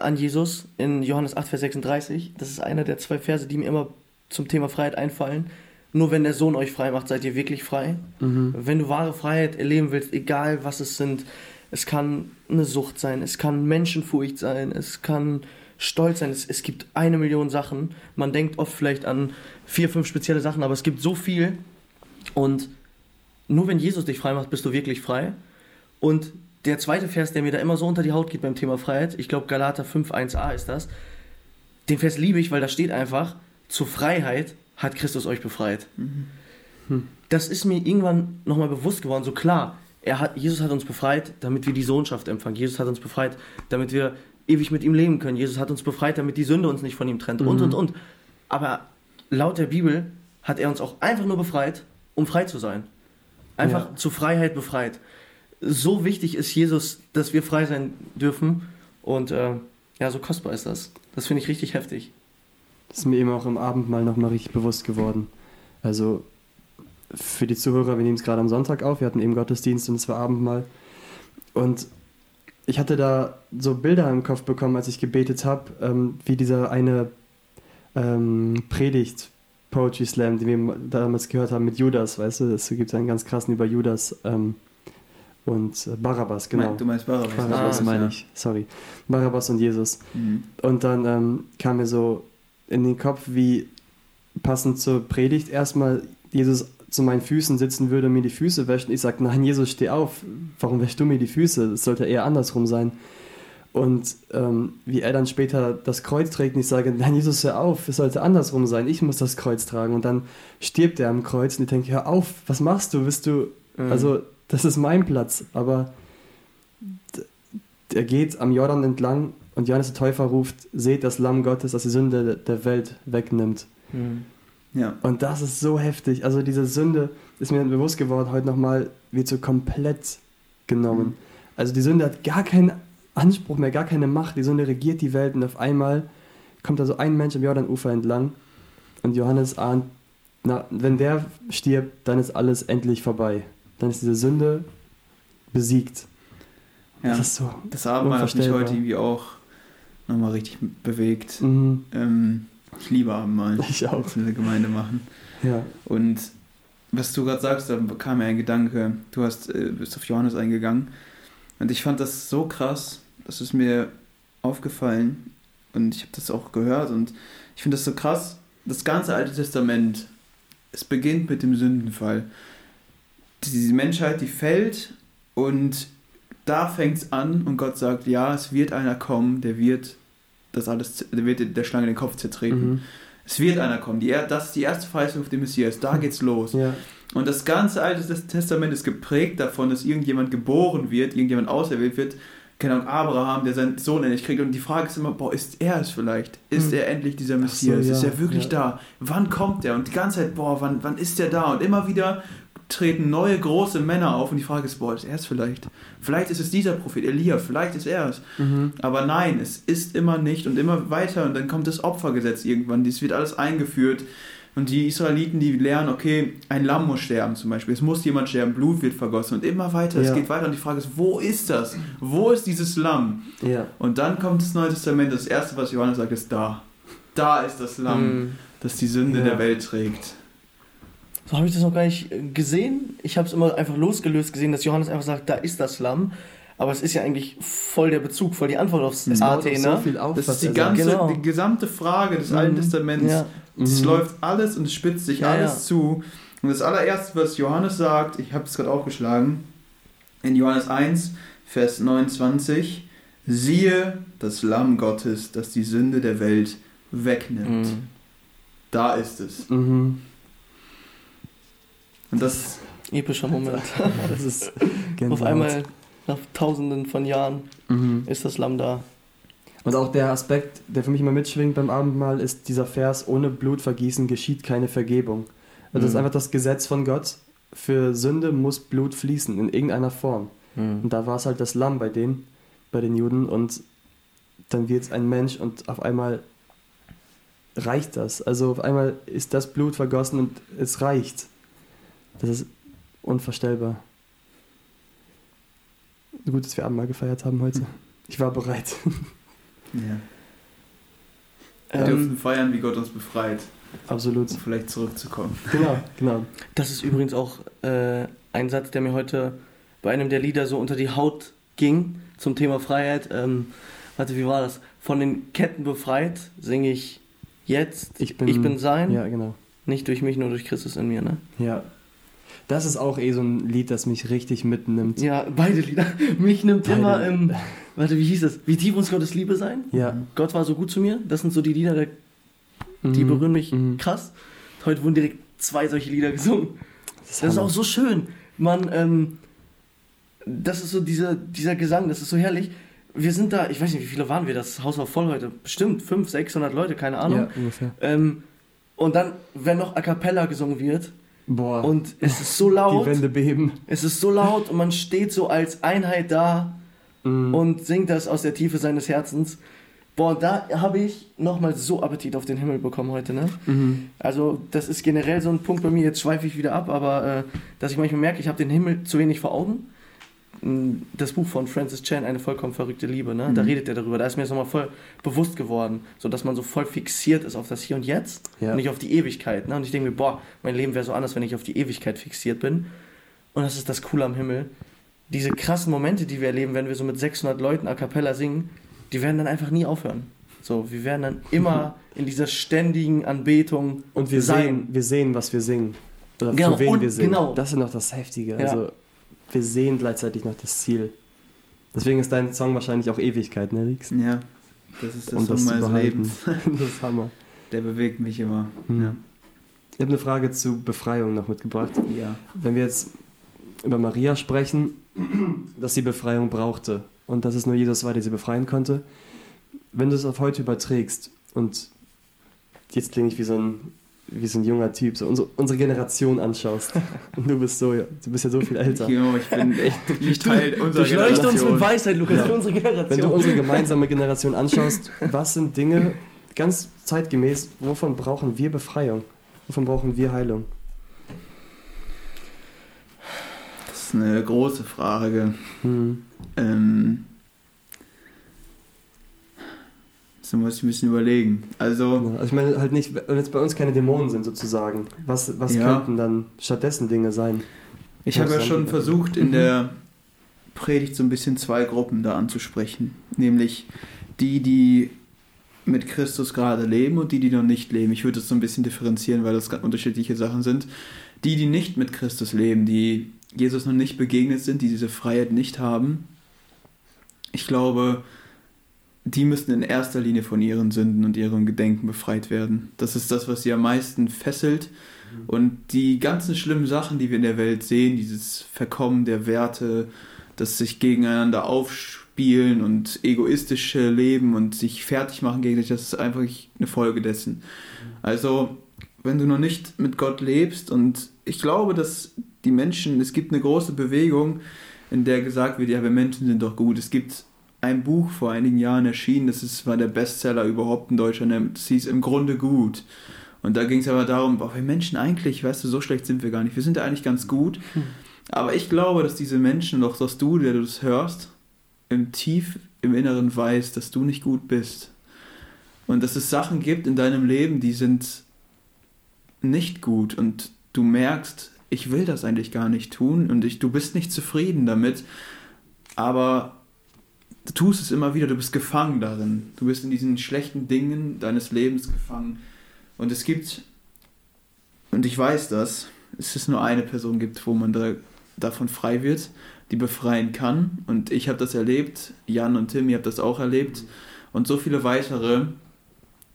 S3: an Jesus in Johannes 8, Vers 36. Das ist einer der zwei Verse, die mir immer zum Thema Freiheit einfallen. Nur wenn der Sohn euch frei macht, seid ihr wirklich frei.
S1: Mhm.
S3: Wenn du wahre Freiheit erleben willst, egal was es sind, es kann eine Sucht sein, es kann Menschenfurcht sein, es kann Stolz sein, es, es gibt eine Million Sachen. Man denkt oft vielleicht an vier, fünf spezielle Sachen, aber es gibt so viel. Und nur wenn Jesus dich frei macht, bist du wirklich frei. Und der zweite Vers, der mir da immer so unter die Haut geht beim Thema Freiheit, ich glaube Galater 5, 1a ist das, den Vers liebe ich, weil da steht einfach, zur Freiheit hat Christus euch befreit. Das ist mir irgendwann nochmal bewusst geworden, so klar, er hat, Jesus hat uns befreit, damit wir die Sohnschaft empfangen. Jesus hat uns befreit, damit wir ewig mit ihm leben können. Jesus hat uns befreit, damit die Sünde uns nicht von ihm trennt und,
S1: Mhm.
S3: und, und. Aber laut der Bibel hat er uns auch einfach nur befreit, um frei zu sein. Einfach
S1: Ja.
S3: zur Freiheit befreit. So wichtig ist Jesus, dass wir frei sein dürfen. Und äh, ja, so kostbar ist das. Das finde ich richtig heftig.
S1: Das ist mir eben auch im Abendmahl nochmal richtig bewusst geworden. Also für die Zuhörer, wir nehmen es gerade am Sonntag auf, wir hatten eben Gottesdienst und es war Abendmahl. Und ich hatte da so Bilder im Kopf bekommen, als ich gebetet habe, ähm, wie dieser eine ähm, Predigt, Poetry Slam, die wir damals gehört haben mit Judas, weißt du, es gibt einen ganz krassen über Judas ähm, und äh, Barabbas, genau.
S2: Du meinst Barabbas?
S1: Barabbas
S3: Ah,
S1: meine
S2: ja.
S1: ich, sorry. Barabbas und Jesus.
S2: Mhm.
S1: Und dann ähm, kam mir so in den Kopf, wie passend zur Predigt erstmal Jesus zu meinen Füßen sitzen würde und mir die Füße wäscht. Und ich sage, nein, Jesus, steh auf. Warum wäschst du mir die Füße? Es sollte eher andersrum sein. Und ähm, wie er dann später das Kreuz trägt und ich sage, nein, Jesus, hör auf, es sollte andersrum sein. Ich muss das Kreuz tragen. Und dann stirbt er am Kreuz und ich denke, hör auf, was machst du? Bist du,
S3: Mhm.
S1: also das ist mein Platz. Aber er geht am Jordan entlang und Johannes der Täufer ruft, seht das Lamm Gottes, das die Sünde der Welt wegnimmt.
S3: Mhm.
S2: Ja.
S1: Und das ist so heftig. Also diese Sünde ist mir bewusst geworden, heute nochmal, wird so komplett genommen.
S2: Mhm.
S1: Also die Sünde hat gar keinen Anspruch mehr, gar keine Macht. Die Sünde regiert die Welt und auf einmal kommt da so ein Mensch am Jordanufer entlang und Johannes ahnt, na, wenn der stirbt, dann ist alles endlich vorbei. Dann ist diese Sünde besiegt.
S2: ja.
S1: Das ist so.
S2: Das Abendmahl hat mich heute irgendwie auch nochmal richtig bewegt.
S1: Mhm,
S2: Ähm, ich liebe Abendmahl.
S1: ich auch.
S2: Das in der Gemeinde machen.
S1: Ja.
S2: Und was du gerade sagst, da kam mir ein Gedanke. Du hast, äh, bist auf Johannes eingegangen. Und ich fand das so krass, das ist mir aufgefallen. Und ich habe das auch gehört. Und ich finde das so krass. Das ganze Alte Testament, es beginnt mit dem Sündenfall. Die Menschheit, die fällt und da fängt es an und Gott sagt, ja, es wird einer kommen, der wird das alles, wird der Schlange den Kopf zertreten.
S1: Mhm.
S2: Es wird einer kommen. Die, das ist die erste Verheißung auf den Messias. Da geht's los.
S1: Ja.
S2: Und das ganze Alte Testament ist geprägt davon, dass irgendjemand geboren wird, irgendjemand auserwählt wird, keine Ahnung, Abraham, der seinen Sohn endlich kriegt. Und die Frage ist immer, boah, ist er es vielleicht? Ist
S1: Hm.
S2: er endlich dieser
S1: Ach so,
S2: Messias?
S1: ja,
S2: ist er wirklich
S1: ja.
S2: da? Wann kommt er? Und die ganze Zeit, boah, wann, wann ist er da? Und immer wieder treten neue große Männer auf und die Frage ist, boah, ist er es vielleicht? Vielleicht ist es dieser Prophet Elia, vielleicht ist er es.
S1: Mhm.
S2: Aber nein, es ist immer nicht und immer weiter und dann kommt das Opfergesetz irgendwann, dies wird alles eingeführt und die Israeliten, die lernen, okay, ein Lamm muss sterben zum Beispiel, es muss jemand sterben, Blut wird vergossen und immer weiter,
S1: Ja.
S2: es geht weiter und die Frage ist, wo ist das? Wo ist dieses Lamm?
S1: Ja.
S2: Und dann kommt das Neue Testament, das erste, was Johannes sagt, ist da. Da ist das Lamm,
S3: Mhm.
S2: das die Sünde
S1: Ja.
S2: der Welt trägt.
S3: So habe ich das noch gar nicht äh, gesehen. Ich habe es immer einfach losgelöst gesehen, dass Johannes einfach sagt, da ist das Lamm. Aber es ist ja eigentlich voll der Bezug, voll die Antwort aufs
S2: Es
S3: AT,
S1: auch so
S3: ne?
S1: viel auf,
S2: Das ist die ganze,
S3: Genau.
S2: die gesamte Frage des
S3: Mhm.
S2: Alten Testaments.
S3: Ja.
S2: Es
S1: Mhm.
S2: läuft alles und es spitzt sich
S3: Ja,
S2: alles
S3: ja.
S2: zu. Und das allererste, was Johannes sagt, ich habe es gerade aufgeschlagen, in Johannes 1, Vers 29, siehe das Lamm Gottes, das die Sünde der Welt wegnimmt.
S3: Mhm.
S2: Da ist es.
S1: Mhm.
S2: Und das,
S3: Epischer Moment.
S1: Das ist
S3: Auf
S1: Gänsehaut.
S3: einmal, nach tausenden von Jahren,
S1: Mhm.
S3: ist das Lamm da.
S1: Und auch der Aspekt, der für mich immer mitschwingt beim Abendmahl, ist dieser Vers, ohne Blutvergießen geschieht keine Vergebung. Also das ist
S3: Mhm.
S1: einfach das Gesetz von Gott. Für Sünde muss Blut fließen, in irgendeiner Form.
S3: Mhm.
S1: Und da war es halt das Lamm bei denen, bei den Juden. Und dann wird es ein Mensch und auf einmal reicht das. Also auf einmal ist das Blut vergossen und es reicht. Das ist unvorstellbar. Gut, dass wir Abendmahl gefeiert haben heute. Ich war bereit.
S2: ja. wir
S3: Ähm,
S2: dürfen feiern, wie Gott uns befreit,
S1: Absolut.
S2: um vielleicht zurückzukommen.
S1: Genau, genau.
S3: Das ist übrigens auch äh, ein Satz, der mir heute bei einem der Lieder so unter die Haut ging zum Thema Freiheit. Ähm, warte, wie war das? Von den Ketten befreit singe ich jetzt.
S1: Ich bin,
S3: Ich bin sein,
S1: Ja, genau.
S3: nicht durch mich, nur durch Christus in mir. Ne?
S1: Ja. Das ist auch eh so ein Lied, das mich richtig mitnimmt.
S3: Ja, beide Lieder. Mich nimmt
S1: Beide.
S3: immer, ähm, warte, wie hieß das? Wie tief uns Gottes Liebe sein?
S1: Ja.
S3: Gott war so gut zu mir. Das sind so die Lieder, der- die
S1: Mhm.
S3: berühren mich
S1: Mhm.
S3: krass. Heute wurden direkt zwei solche Lieder gesungen.
S1: Das ist,
S3: Das ist auch so schön. Man, ähm, das ist so dieser, dieser Gesang, das ist so herrlich. Wir sind da, ich weiß nicht, wie viele waren wir? Das Haus war voll heute. Bestimmt 500, 600 Leute, keine Ahnung.
S1: Ja, ungefähr.
S3: Ähm, und dann, wenn noch A Cappella gesungen wird
S1: Boah.
S3: und es ist so
S1: die
S3: laut,
S1: Wände beben.
S3: es ist so laut und man steht so als Einheit da
S1: Mhm.
S3: und singt das aus der Tiefe seines Herzens. Boah, da habe ich nochmal so Appetit auf den Himmel bekommen heute, ne?
S1: Mhm.
S3: Also das ist generell so ein Punkt bei mir, jetzt schweife ich wieder ab, aber äh, dass ich manchmal merke, ich habe den Himmel zu wenig vor Augen. Das Buch von Francis Chan, Eine vollkommen verrückte Liebe, ne? da
S2: Mhm.
S3: redet er darüber, da ist mir das nochmal voll bewusst geworden, so dass man so voll fixiert ist auf das Hier und Jetzt
S1: Ja.
S3: und nicht auf die Ewigkeit. Ne? Und ich denke mir, boah, mein Leben wäre so anders, wenn ich auf die Ewigkeit fixiert bin. Und das ist das Coole am Himmel. Diese krassen Momente, die wir erleben, wenn wir so mit 600 Leuten a cappella singen, die werden dann einfach nie aufhören. So, wir werden dann immer in dieser ständigen Anbetung
S1: Und wir
S3: sein.
S1: sehen, wir sehen, was wir singen. Oder
S3: Genau,
S1: für wen wir singen.
S3: genau.
S1: Das ist noch das Heftige.
S3: Ja.
S1: Also wir sehen gleichzeitig noch das Ziel. Deswegen ist dein Song wahrscheinlich auch Ewigkeit, ne, Rix?
S2: Ja, das ist der
S1: Um
S2: Song
S1: das
S2: meines. Lebens.
S1: das ist Hammer.
S2: Der bewegt mich immer.
S1: Mhm.
S2: Ja.
S1: Ich habe eine Frage zu Befreiung noch mitgebracht.
S2: ja.
S1: Wenn wir jetzt über Maria sprechen, dass sie Befreiung brauchte und dass es nur Jesus war, der sie befreien konnte, wenn du es auf heute überträgst und jetzt klinge ich wie so ein, wie so ein junger Typ, so unsere, unsere Generation anschaust und du bist so, du bist ja so viel älter.
S2: Genau, ich bin echt nicht Teil unserer
S3: uns
S2: Generation.
S3: mit Weisheit, Lukas,
S1: Ja.
S3: für unsere
S1: Wenn du
S3: Generation.
S1: unsere gemeinsame Generation anschaust, was sind Dinge ganz zeitgemäß, wovon brauchen wir Befreiung? Wovon brauchen wir Heilung?
S2: Das ist eine große Frage.
S1: Hm.
S2: Ähm, das muss ich ein bisschen überlegen. Also,
S1: Also ich meine halt nicht, wenn jetzt bei uns keine Dämonen sind sozusagen, was, was
S2: Ja.
S1: könnten dann stattdessen Dinge sein?
S2: ich habe ja schon versucht, in
S1: Mhm.
S2: der Predigt so ein bisschen zwei Gruppen da anzusprechen. Nämlich die, die mit Christus gerade leben und die, die noch nicht leben. Ich würde das so ein bisschen differenzieren, weil das ganz unterschiedliche Sachen sind. Die, die nicht mit Christus leben, die Jesus noch nicht begegnet sind, die diese Freiheit nicht haben, ich glaube, die müssen in erster Linie von ihren Sünden und ihrem Gedenken befreit werden. Das ist das, was sie am meisten fesselt. Und die ganzen schlimmen Sachen, die wir in der Welt sehen, dieses Verkommen der Werte, das sich gegeneinander aufspießt, spielen und egoistische Leben und sich fertig machen gegenseitig, das ist einfach eine Folge dessen. Also, wenn du noch nicht mit Gott lebst und ich glaube, dass die Menschen, es gibt eine große Bewegung, in der gesagt wird, ja, wir Menschen sind doch gut. Es gibt ein Buch vor einigen Jahren erschienen, das ist, war der Bestseller überhaupt in Deutschland, das hieß im Grunde gut. Und da ging es aber darum, boah, wir Menschen eigentlich, weißt du, so schlecht sind wir gar nicht. Wir sind ja eigentlich ganz gut. Hm. Aber ich glaube, dass diese Menschen, doch dass du, der du das hörst, im Tief im Inneren weißt, dass du nicht gut bist. Und dass es Sachen gibt in deinem Leben, die sind nicht gut. Und du merkst, ich will das eigentlich gar nicht tun und ich, du bist nicht zufrieden damit. Aber du tust es immer wieder, du bist gefangen darin. Du bist in diesen schlechten Dingen deines Lebens gefangen. Und es gibt, und ich weiß das, es ist nur eine Person gibt, wo man da, davon frei wird, die befreien kann. Und ich habe das erlebt, Jan und Tim, ihr habt das auch erlebt. Und so viele weitere,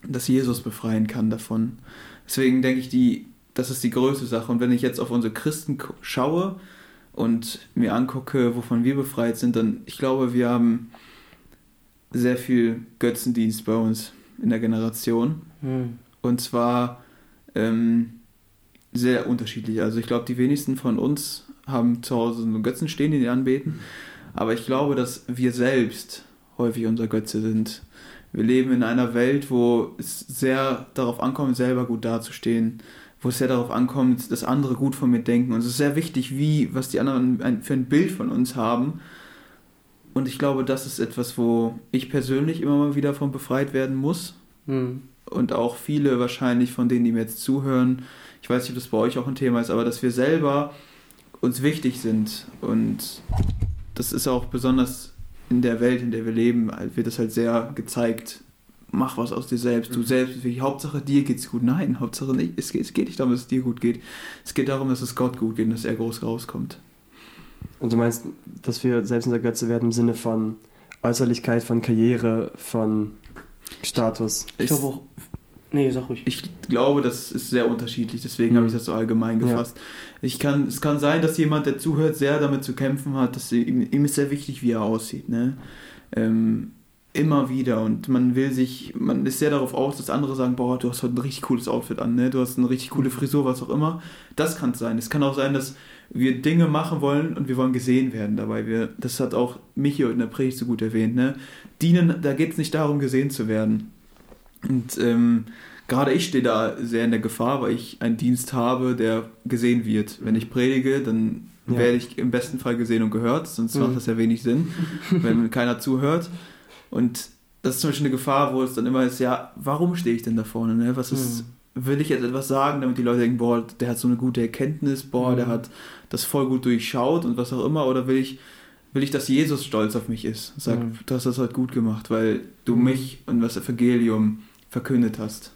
S2: dass Jesus befreien kann davon. Deswegen denke ich, die, das ist die größte Sache. Und wenn ich jetzt auf unsere Christen schaue und mir angucke, wovon wir befreit sind, dann, ich glaube, wir haben sehr viel Götzendienst bei uns in der Generation. Mhm. Und zwar ähm, sehr unterschiedlich. Also ich glaube, die wenigsten von uns haben zu Hause so einen Götzen stehen, den die anbeten. Aber ich glaube, dass wir selbst häufig unser Götze sind. Wir leben in einer Welt, wo es sehr darauf ankommt, selber gut dazustehen, wo es sehr darauf ankommt, dass andere gut von mir denken. Und es ist sehr wichtig, wie, was die anderen für ein Bild von uns haben. Und ich glaube, das ist etwas, wo ich persönlich immer mal wieder von befreit werden muss. Mhm. Und auch viele wahrscheinlich von denen, die mir jetzt zuhören. Ich weiß nicht, ob das bei euch auch ein Thema ist, aber dass wir selber uns wichtig sind. Und das ist auch besonders in der Welt, in der wir leben, wird das halt sehr gezeigt. Mach was aus dir selbst. Du mhm. selbst, Hauptsache dir geht's gut. Nein, Hauptsache nicht. Es, es geht nicht darum, dass es dir gut geht. Es geht darum, dass es Gott gut geht und dass er groß rauskommt.
S1: Und du meinst, dass wir selbst in der Götze werden im Sinne von Äußerlichkeit, von Karriere, von Status?
S2: Ich glaube auch Nee, sag ruhig. Ich glaube, das ist sehr unterschiedlich, deswegen mhm. habe ich das so allgemein gefasst. Ja. Ich kann, es kann sein, dass jemand, der zuhört, sehr damit zu kämpfen hat, dass ihm, ihm ist sehr wichtig, wie er aussieht. Ne? Ähm, immer wieder und man will sich, man ist sehr darauf aus, dass andere sagen, boah, du hast heute ein richtig cooles Outfit an, ne? du hast eine richtig coole Frisur, was auch immer. Das kann es sein. Es kann auch sein, dass wir Dinge machen wollen und wir wollen gesehen werden dabei. Wir, das hat auch Michi in der Predigt so gut erwähnt. Ne? Dienen, da geht es nicht darum, gesehen zu werden. Und ähm, gerade ich stehe da sehr in der Gefahr, weil ich einen Dienst habe, der gesehen wird. Wenn ich predige, dann ja. werde ich im besten Fall gesehen und gehört, sonst mhm. macht das ja wenig Sinn, wenn keiner zuhört. Und das ist zum Beispiel eine Gefahr, wo es dann immer ist, ja, warum stehe ich denn da vorne? Ne? Was ist, mhm. will ich jetzt etwas sagen, damit die Leute denken, boah, der hat so eine gute Erkenntnis, boah, mhm. der hat das voll gut durchschaut und was auch immer, oder will ich will ich, dass Jesus stolz auf mich ist. Sag, mhm. du hast das halt gut gemacht, weil du mhm. mich und das Evangelium verkündet hast.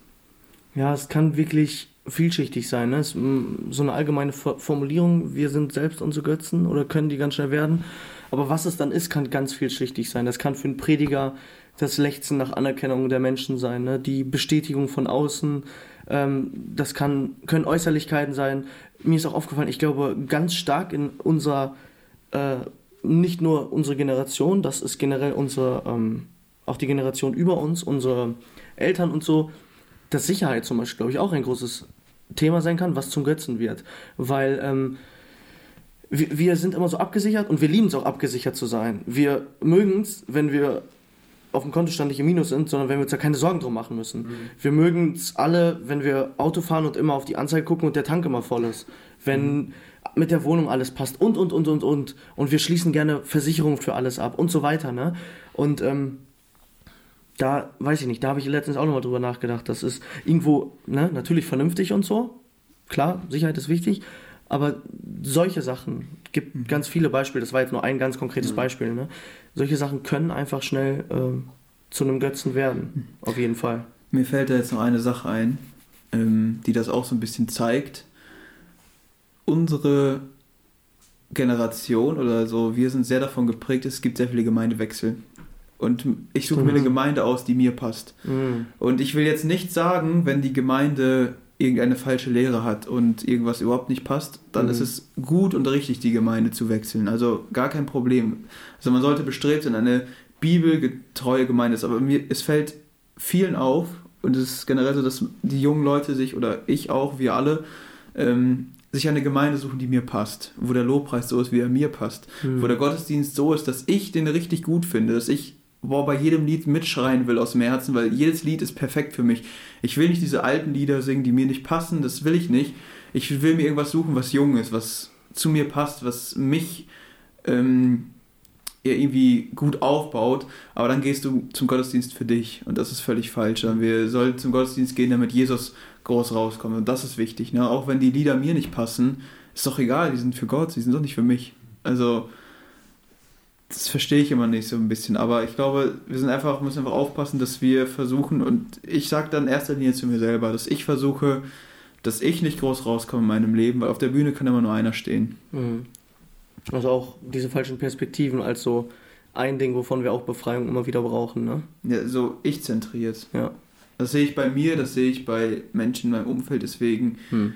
S3: Ja, es kann wirklich vielschichtig sein. Ne? Es, so eine allgemeine Formulierung, wir sind selbst unsere Götzen oder können die ganz schnell werden. Aber was es dann ist, kann ganz vielschichtig sein. Das kann für einen Prediger das Lechzen nach Anerkennung der Menschen sein, ne? die Bestätigung von außen. Ähm, das kann, können Äußerlichkeiten sein. Mir ist auch aufgefallen, ich glaube, ganz stark in unserer, äh, nicht nur unsere Generation, das ist generell unsere, ähm, auch die Generation über uns, unsere Eltern und so, dass Sicherheit zum Beispiel, glaube ich, auch ein großes Thema sein kann, was zum Götzen wird. Weil ähm, wir, wir, sind immer so abgesichert und wir lieben es auch abgesichert zu sein. Wir mögen es, wenn wir auf dem Kontostand nicht im Minus sind, sondern wenn wir uns da keine Sorgen drum machen müssen. Mhm. Wir mögen es alle, wenn wir Auto fahren und immer auf die Anzeige gucken und der Tank immer voll ist. Wenn mhm. mit der Wohnung alles passt und, und, und, und, und. Und wir schließen gerne Versicherungen für alles ab und so weiter. Ne? Und ähm, da weiß ich nicht, da habe ich letztens auch nochmal drüber nachgedacht. Das ist irgendwo, ne, natürlich vernünftig und so. Klar, Sicherheit ist wichtig, aber solche Sachen, gibt mhm. ganz viele Beispiele, das war jetzt nur ein ganz konkretes mhm. Beispiel, ne? Solche Sachen können einfach schnell äh, zu einem Götzen werden, mhm. auf jeden Fall.
S2: Mir fällt da jetzt noch eine Sache ein, ähm, die das auch so ein bisschen zeigt. Unsere Generation oder so, wir sind sehr davon geprägt, es gibt sehr viele Gemeindewechsel. Und ich suche mir eine Gemeinde aus, die mir passt. Mhm. Und ich will jetzt nicht sagen, wenn die Gemeinde irgendeine falsche Lehre hat und irgendwas überhaupt nicht passt, dann
S1: Mhm.
S2: ist es gut und richtig, die Gemeinde zu wechseln. Also gar kein Problem. Also man sollte bestrebt sein, eine bibelgetreue Gemeinde ist. Aber mir, es fällt vielen auf, und es ist generell so, dass die jungen Leute sich, oder ich auch, wir alle, ähm, sich eine Gemeinde suchen, die mir passt. Wo der Lobpreis so ist, wie er mir passt.
S3: Mhm.
S2: Wo der Gottesdienst so ist, dass ich den richtig gut finde, dass ich boah, bei jedem Lied mitschreien will aus dem Herzen, weil jedes Lied ist perfekt für mich. Ich will nicht diese alten Lieder singen, die mir nicht passen, das will ich nicht. Ich will mir irgendwas suchen, was jung ist, was zu mir passt, was mich ähm, irgendwie gut aufbaut, aber dann gehst du zum Gottesdienst für dich und das ist völlig falsch. Wir sollen zum Gottesdienst gehen, damit Jesus groß rauskommt und das ist wichtig. Ne? Auch wenn die Lieder mir nicht passen, ist doch egal, die sind für Gott, die sind doch nicht für mich. Also das verstehe ich immer nicht so ein bisschen, aber ich glaube, wir sind einfach, müssen einfach aufpassen, dass wir versuchen und ich sage dann in erster Linie zu mir selber, dass ich versuche, dass ich nicht groß rauskomme in meinem Leben, weil auf der Bühne kann immer nur einer stehen.
S3: Mhm. Also auch diese falschen Perspektiven als so ein Ding, wovon wir auch Befreiung immer wieder brauchen, ne?
S2: Ja, so ich zentriert.
S3: Ja.
S2: Das sehe ich bei mir, das sehe ich bei Menschen in meinem Umfeld, deswegen
S3: Hm.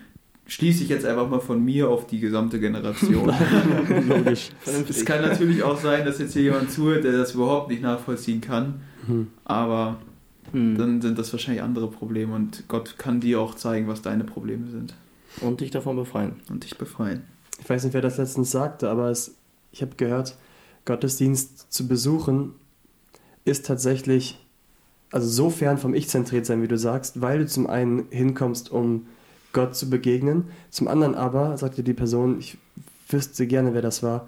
S2: Schließe ich jetzt einfach mal von mir auf die gesamte Generation.
S1: Logisch.
S2: es kann natürlich auch sein, dass jetzt hier jemand zuhört, der das überhaupt nicht nachvollziehen kann,
S1: Hm.
S2: aber
S3: Hm.
S2: dann sind das wahrscheinlich andere Probleme und Gott kann dir auch zeigen, was deine Probleme sind
S3: Und dich davon befreien.
S2: und dich befreien.
S1: Ich weiß nicht, wer das letztens sagte, aber es, ich habe gehört, Gottesdienst zu besuchen ist tatsächlich, also so fern vom Ich zentriert sein, wie du sagst, weil du zum einen hinkommst, um Gott zu begegnen, zum anderen aber, sagte die Person, ich wüsste gerne, wer das war,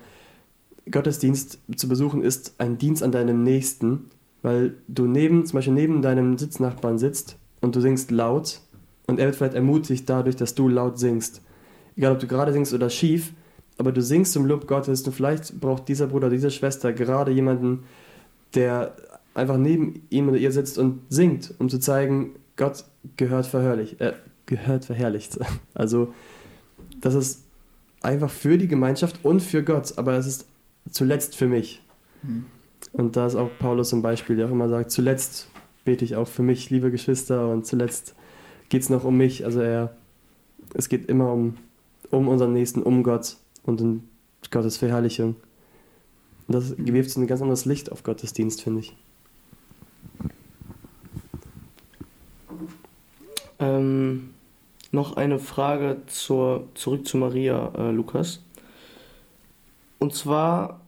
S1: Gottesdienst zu besuchen ist ein Dienst an deinem Nächsten, weil du neben, zum Beispiel neben deinem Sitznachbarn sitzt und du singst laut und er wird vielleicht ermutigt dadurch, dass du laut singst. Egal, ob du gerade singst oder schief, aber du singst zum Lob Gottes und vielleicht braucht dieser Bruder, diese Schwester gerade jemanden, der einfach neben ihm oder ihr sitzt und singt, um zu zeigen, Gott gehört verherrlicht, äh, gehört verherrlicht. Also, das ist einfach für die Gemeinschaft und für Gott, aber es ist zuletzt für mich.
S2: Hm.
S1: Und da ist auch Paulus zum Beispiel, der auch immer sagt, zuletzt bete ich auch für mich, liebe Geschwister, und zuletzt geht es noch um mich. Also er, es geht immer um, um unseren Nächsten, um Gott und um Gottes Verherrlichung. Und das wirft so ein ganz anderes Licht auf Gottesdienst, finde ich.
S3: Ähm, noch eine Frage zur, zurück zu Maria, äh, Lukas. Und zwar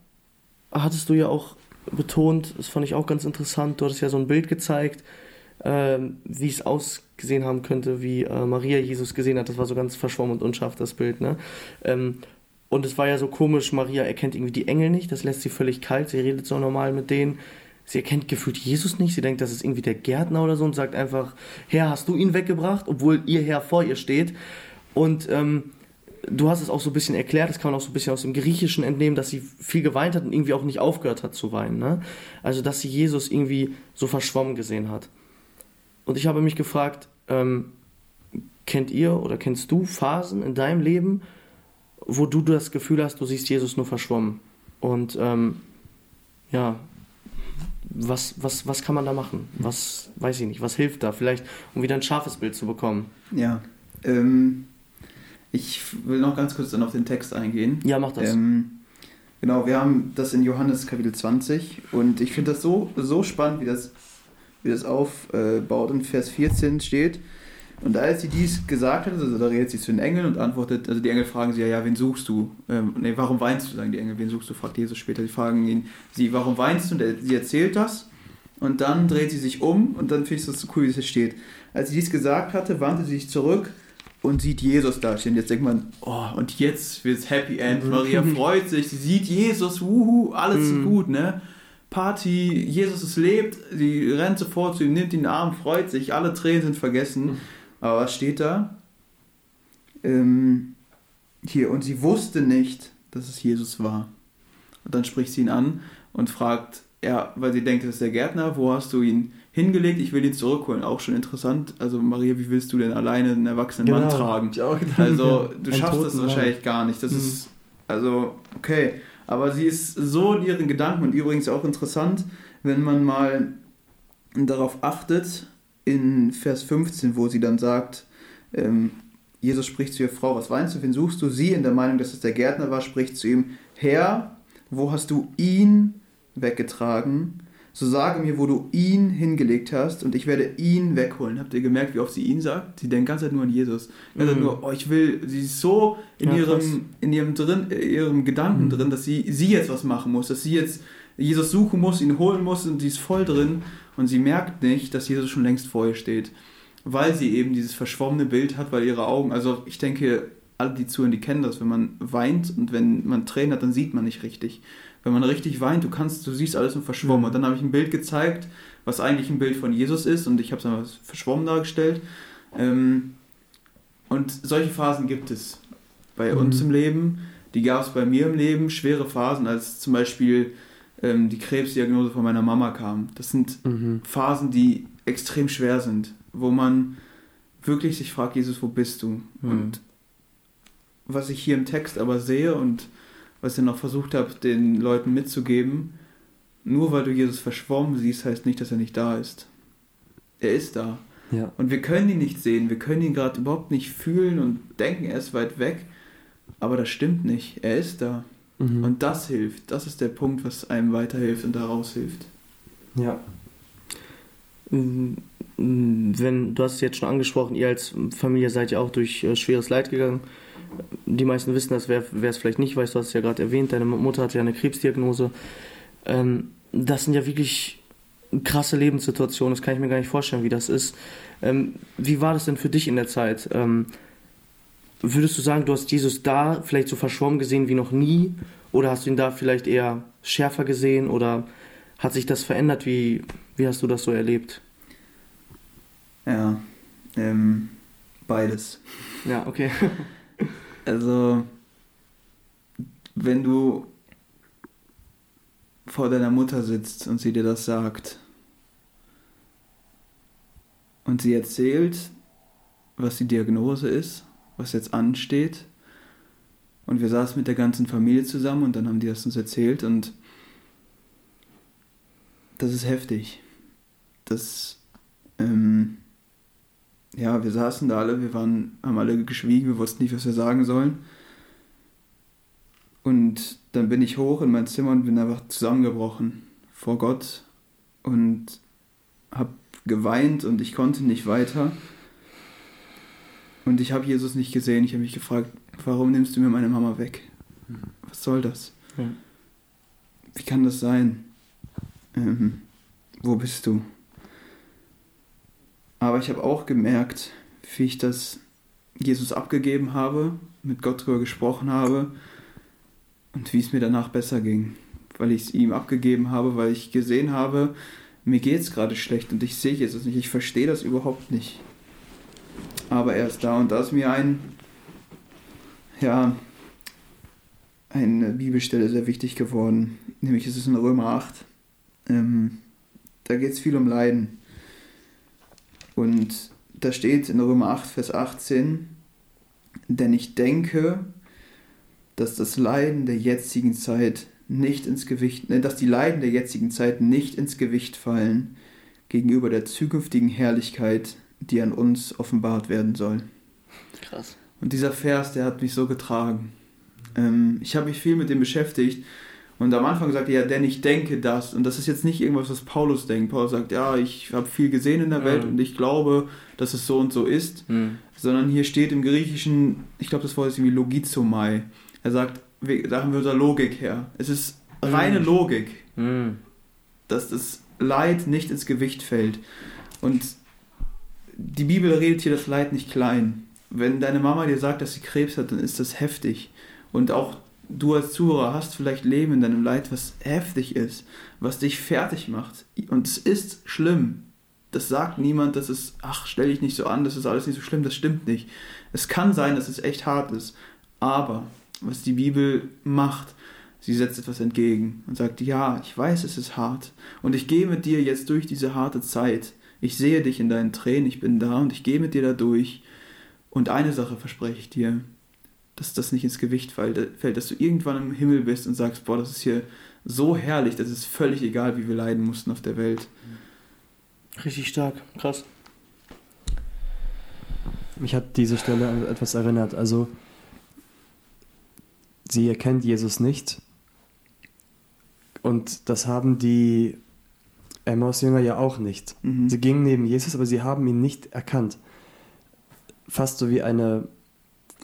S3: hattest du ja auch betont, das fand ich auch ganz interessant, du hattest ja so ein Bild gezeigt, ähm, wie es ausgesehen haben könnte, wie äh, Maria Jesus gesehen hat. Das war so ganz verschwommen und unscharf, das Bild. Ne? Ähm, und es war ja so komisch, Maria erkennt irgendwie die Engel nicht, das lässt sie völlig kalt, sie redet so normal mit denen. Sie erkennt gefühlt Jesus nicht, sie denkt, das ist irgendwie der Gärtner oder so und sagt einfach, Herr, hast du ihn weggebracht, obwohl ihr Herr vor ihr steht. Und ähm, du hast es auch so ein bisschen erklärt, das kann man auch so ein bisschen aus dem Griechischen entnehmen, dass sie viel geweint hat und irgendwie auch nicht aufgehört hat zu weinen. Ne? Also, dass sie Jesus irgendwie so verschwommen gesehen hat. Und ich habe mich gefragt, ähm, kennt ihr oder kennst du Phasen in deinem Leben, wo du das Gefühl hast, du siehst Jesus nur verschwommen? Und ähm, ja, was, was, was kann man da machen? Was, weiß ich nicht, was hilft da? Vielleicht, um wieder ein scharfes Bild zu bekommen.
S2: Ja, ähm, ich will noch ganz kurz dann auf den Text eingehen.
S3: Ja, mach das.
S2: Ähm, genau, wir haben das in Johannes Kapitel 20 und ich finde das so, so spannend, wie das, wie das aufbaut. In Vers 14 steht, und als sie dies gesagt hat, also da redet sie zu den Engeln und antwortet, also die Engel fragen sie ja, ja, wen suchst du? Ähm, nee, warum weinst du, sagen die Engel, wen suchst du, fragt Jesus später. Die fragen ihn, sie, warum weinst du? Und er, sie erzählt das und dann dreht sie sich um und dann finde ich das so cool, wie es hier steht. Als sie dies gesagt hatte, wandte sie sich zurück und sieht Jesus da stehen. Jetzt denkt man, oh, und jetzt wird's Happy End. Maria freut sich, sie sieht Jesus, wuhu, alles ist
S3: Mhm.
S2: gut, ne? Party, Jesus es lebt, sie rennt sofort zu ihm, nimmt ihn in den Arm, freut sich, alle Tränen sind vergessen. Aber was steht da? Ähm, hier, und sie wusste nicht, dass es Jesus war. Und dann spricht sie ihn an und fragt, ja, weil sie denkt, das ist der Gärtner, wo hast du ihn hingelegt? Ich will ihn zurückholen. Auch schon interessant. Also Maria, wie willst du denn alleine einen erwachsenen Mann tragen? Also du
S1: Einen
S2: schaffst das wahrscheinlich gar nicht. Das
S1: Mhm.
S2: ist, also, okay. Aber sie ist so in ihren Gedanken und übrigens auch interessant, wenn man mal darauf achtet, in Vers 15, wo sie dann sagt, Ähm, Jesus spricht zu ihr, Frau, was weinst du, wen suchst du? Sie in der Meinung, dass es der Gärtner war, spricht zu ihm, Herr, wo hast du ihn weggetragen? So sage mir, wo du ihn hingelegt hast und ich werde ihn wegholen. Habt ihr gemerkt, wie oft sie ihn sagt? Sie denkt ganz halt nur an Jesus. Ganz mhm. nur, oh, ich will, sie ist so in ja, ihrem, in ihrem, drin, ihrem Gedanken mhm. drin, dass sie, sie jetzt was machen muss, dass sie jetzt Jesus suchen muss, ihn holen muss und sie ist voll drin und sie merkt nicht, dass Jesus schon längst vor ihr steht. Weil sie eben dieses verschwommene Bild hat, weil ihre Augen, also ich denke, alle, die zuhören, die kennen das, wenn man weint und wenn man Tränen hat, dann sieht man nicht richtig wenn man richtig weint, du kannst, du siehst alles nur verschwommen. Mhm. Und dann habe ich ein Bild gezeigt, was eigentlich ein Bild von Jesus ist und ich habe es einfach verschwommen dargestellt. Ähm, und solche Phasen gibt es bei mhm. uns im Leben. Die gab es bei mir im Leben, schwere Phasen, als zum Beispiel ähm, die Krebsdiagnose von meiner Mama kam. Das sind mhm. Phasen, die extrem schwer sind, wo man wirklich sich fragt, Jesus, wo bist du? Mhm. Und was ich hier im Text aber sehe und was ich noch versucht habe, den Leuten mitzugeben, nur weil du Jesus verschwommen siehst, heißt nicht, dass er nicht da ist. Er ist da. Ja. Und wir können ihn nicht sehen, wir können ihn gerade überhaupt nicht fühlen und denken, er ist weit weg. Aber das stimmt nicht. Er ist da. Mhm. Und das hilft. Das ist der Punkt, was einem weiterhilft und daraus hilft.
S3: Ja. Wenn, du hast es jetzt schon angesprochen, ihr als Familie seid ja auch durch äh, schweres Leid gegangen die meisten wissen das, wer es vielleicht nicht weiß, du hast es ja gerade erwähnt, deine Mutter hatte ja eine Krebsdiagnose. Ähm, das sind ja wirklich krasse Lebenssituationen, das kann ich mir gar nicht vorstellen, wie das ist. Ähm, wie war das denn für dich in der Zeit? Ähm, würdest du sagen, du hast Jesus da vielleicht so verschwommen gesehen wie noch nie? Oder hast du ihn da vielleicht eher schärfer gesehen? Oder hat sich das verändert? Wie, wie hast du das so erlebt?
S2: Ja, ähm, beides.
S3: Ja, okay.
S2: Also, wenn du vor deiner Mutter sitzt und sie dir das sagt und sie erzählt, was die Diagnose ist, was jetzt ansteht, und wir saßen mit der ganzen Familie zusammen und dann haben die das uns erzählt und das ist heftig. Das, ähm, ja, wir saßen da alle, wir waren, haben alle geschwiegen, wir wussten nicht, was wir sagen sollen. Und dann bin ich hoch in mein Zimmer und bin einfach zusammengebrochen vor Gott und habe geweint und ich konnte nicht weiter. Und ich habe Jesus nicht gesehen. Ich habe mich gefragt, warum nimmst du mir meine Mama weg? Was soll das? Ja. Wie kann das sein? Ähm, wo bist du? Aber ich habe auch gemerkt, wie ich das Jesus abgegeben habe, mit Gott darüber gesprochen habe und wie es mir danach besser ging, weil ich es ihm abgegeben habe, weil ich gesehen habe, mir geht es gerade schlecht und ich sehe Jesus nicht, ich verstehe das überhaupt nicht. Aber er ist da und da ist mir ein, ja, eine Bibelstelle sehr wichtig geworden, nämlich ist es in Römer 8. Ähm, da geht es viel um Leiden. Und da steht in Römer 8, Vers 18, denn ich denke, dass das Leiden der jetzigen Zeit nicht ins Gewicht, äh, dass die Leiden der jetzigen Zeit nicht ins Gewicht fallen gegenüber der zukünftigen Herrlichkeit, die an uns offenbart werden soll. Krass. Und dieser Vers, der hat mich so getragen. Ähm, ich habe mich viel mit dem beschäftigt und am Anfang sagt er, ja, denn ich denke das. Und das ist jetzt nicht irgendwas, was Paulus denkt. Paulus sagt, ja, ich habe viel gesehen in der Welt mhm. und ich glaube, dass es so und so ist. Mhm. Sondern hier steht im Griechischen, ich glaube, das Wort ist irgendwie logizomai. Er sagt, da haben wir unsere Logik her. Es ist reine mhm. Logik, mhm. dass das Leid nicht ins Gewicht fällt. Und die Bibel redet hier das Leid nicht klein. Wenn deine Mama dir sagt, dass sie Krebs hat, dann ist das heftig. Und auch du als Zuhörer hast vielleicht Leben in deinem Leid, was heftig ist, was dich fertig macht. Und es ist schlimm. Das sagt niemand, dass es, ach, stell dich nicht so an, das ist alles nicht so schlimm, das stimmt nicht. Es kann sein, dass es echt hart ist. Aber was die Bibel macht, sie setzt etwas entgegen und sagt, ja, ich weiß, es ist hart. Und ich gehe mit dir jetzt durch diese harte Zeit. Ich sehe dich in deinen Tränen, ich bin da und ich gehe mit dir da durch. Und eine Sache verspreche ich dir, dass das nicht ins Gewicht fällt, dass du irgendwann im Himmel bist und sagst, boah, das ist hier so herrlich, das ist völlig egal, wie wir leiden mussten auf der Welt.
S3: Richtig stark, krass.
S1: mich hat diese Stelle an etwas erinnert. Also, sie erkennt Jesus nicht. Und das haben die Emmaus-Jünger ja auch nicht.
S2: Mhm.
S1: Sie gingen neben Jesus, aber sie haben ihn nicht erkannt. Fast so wie eine,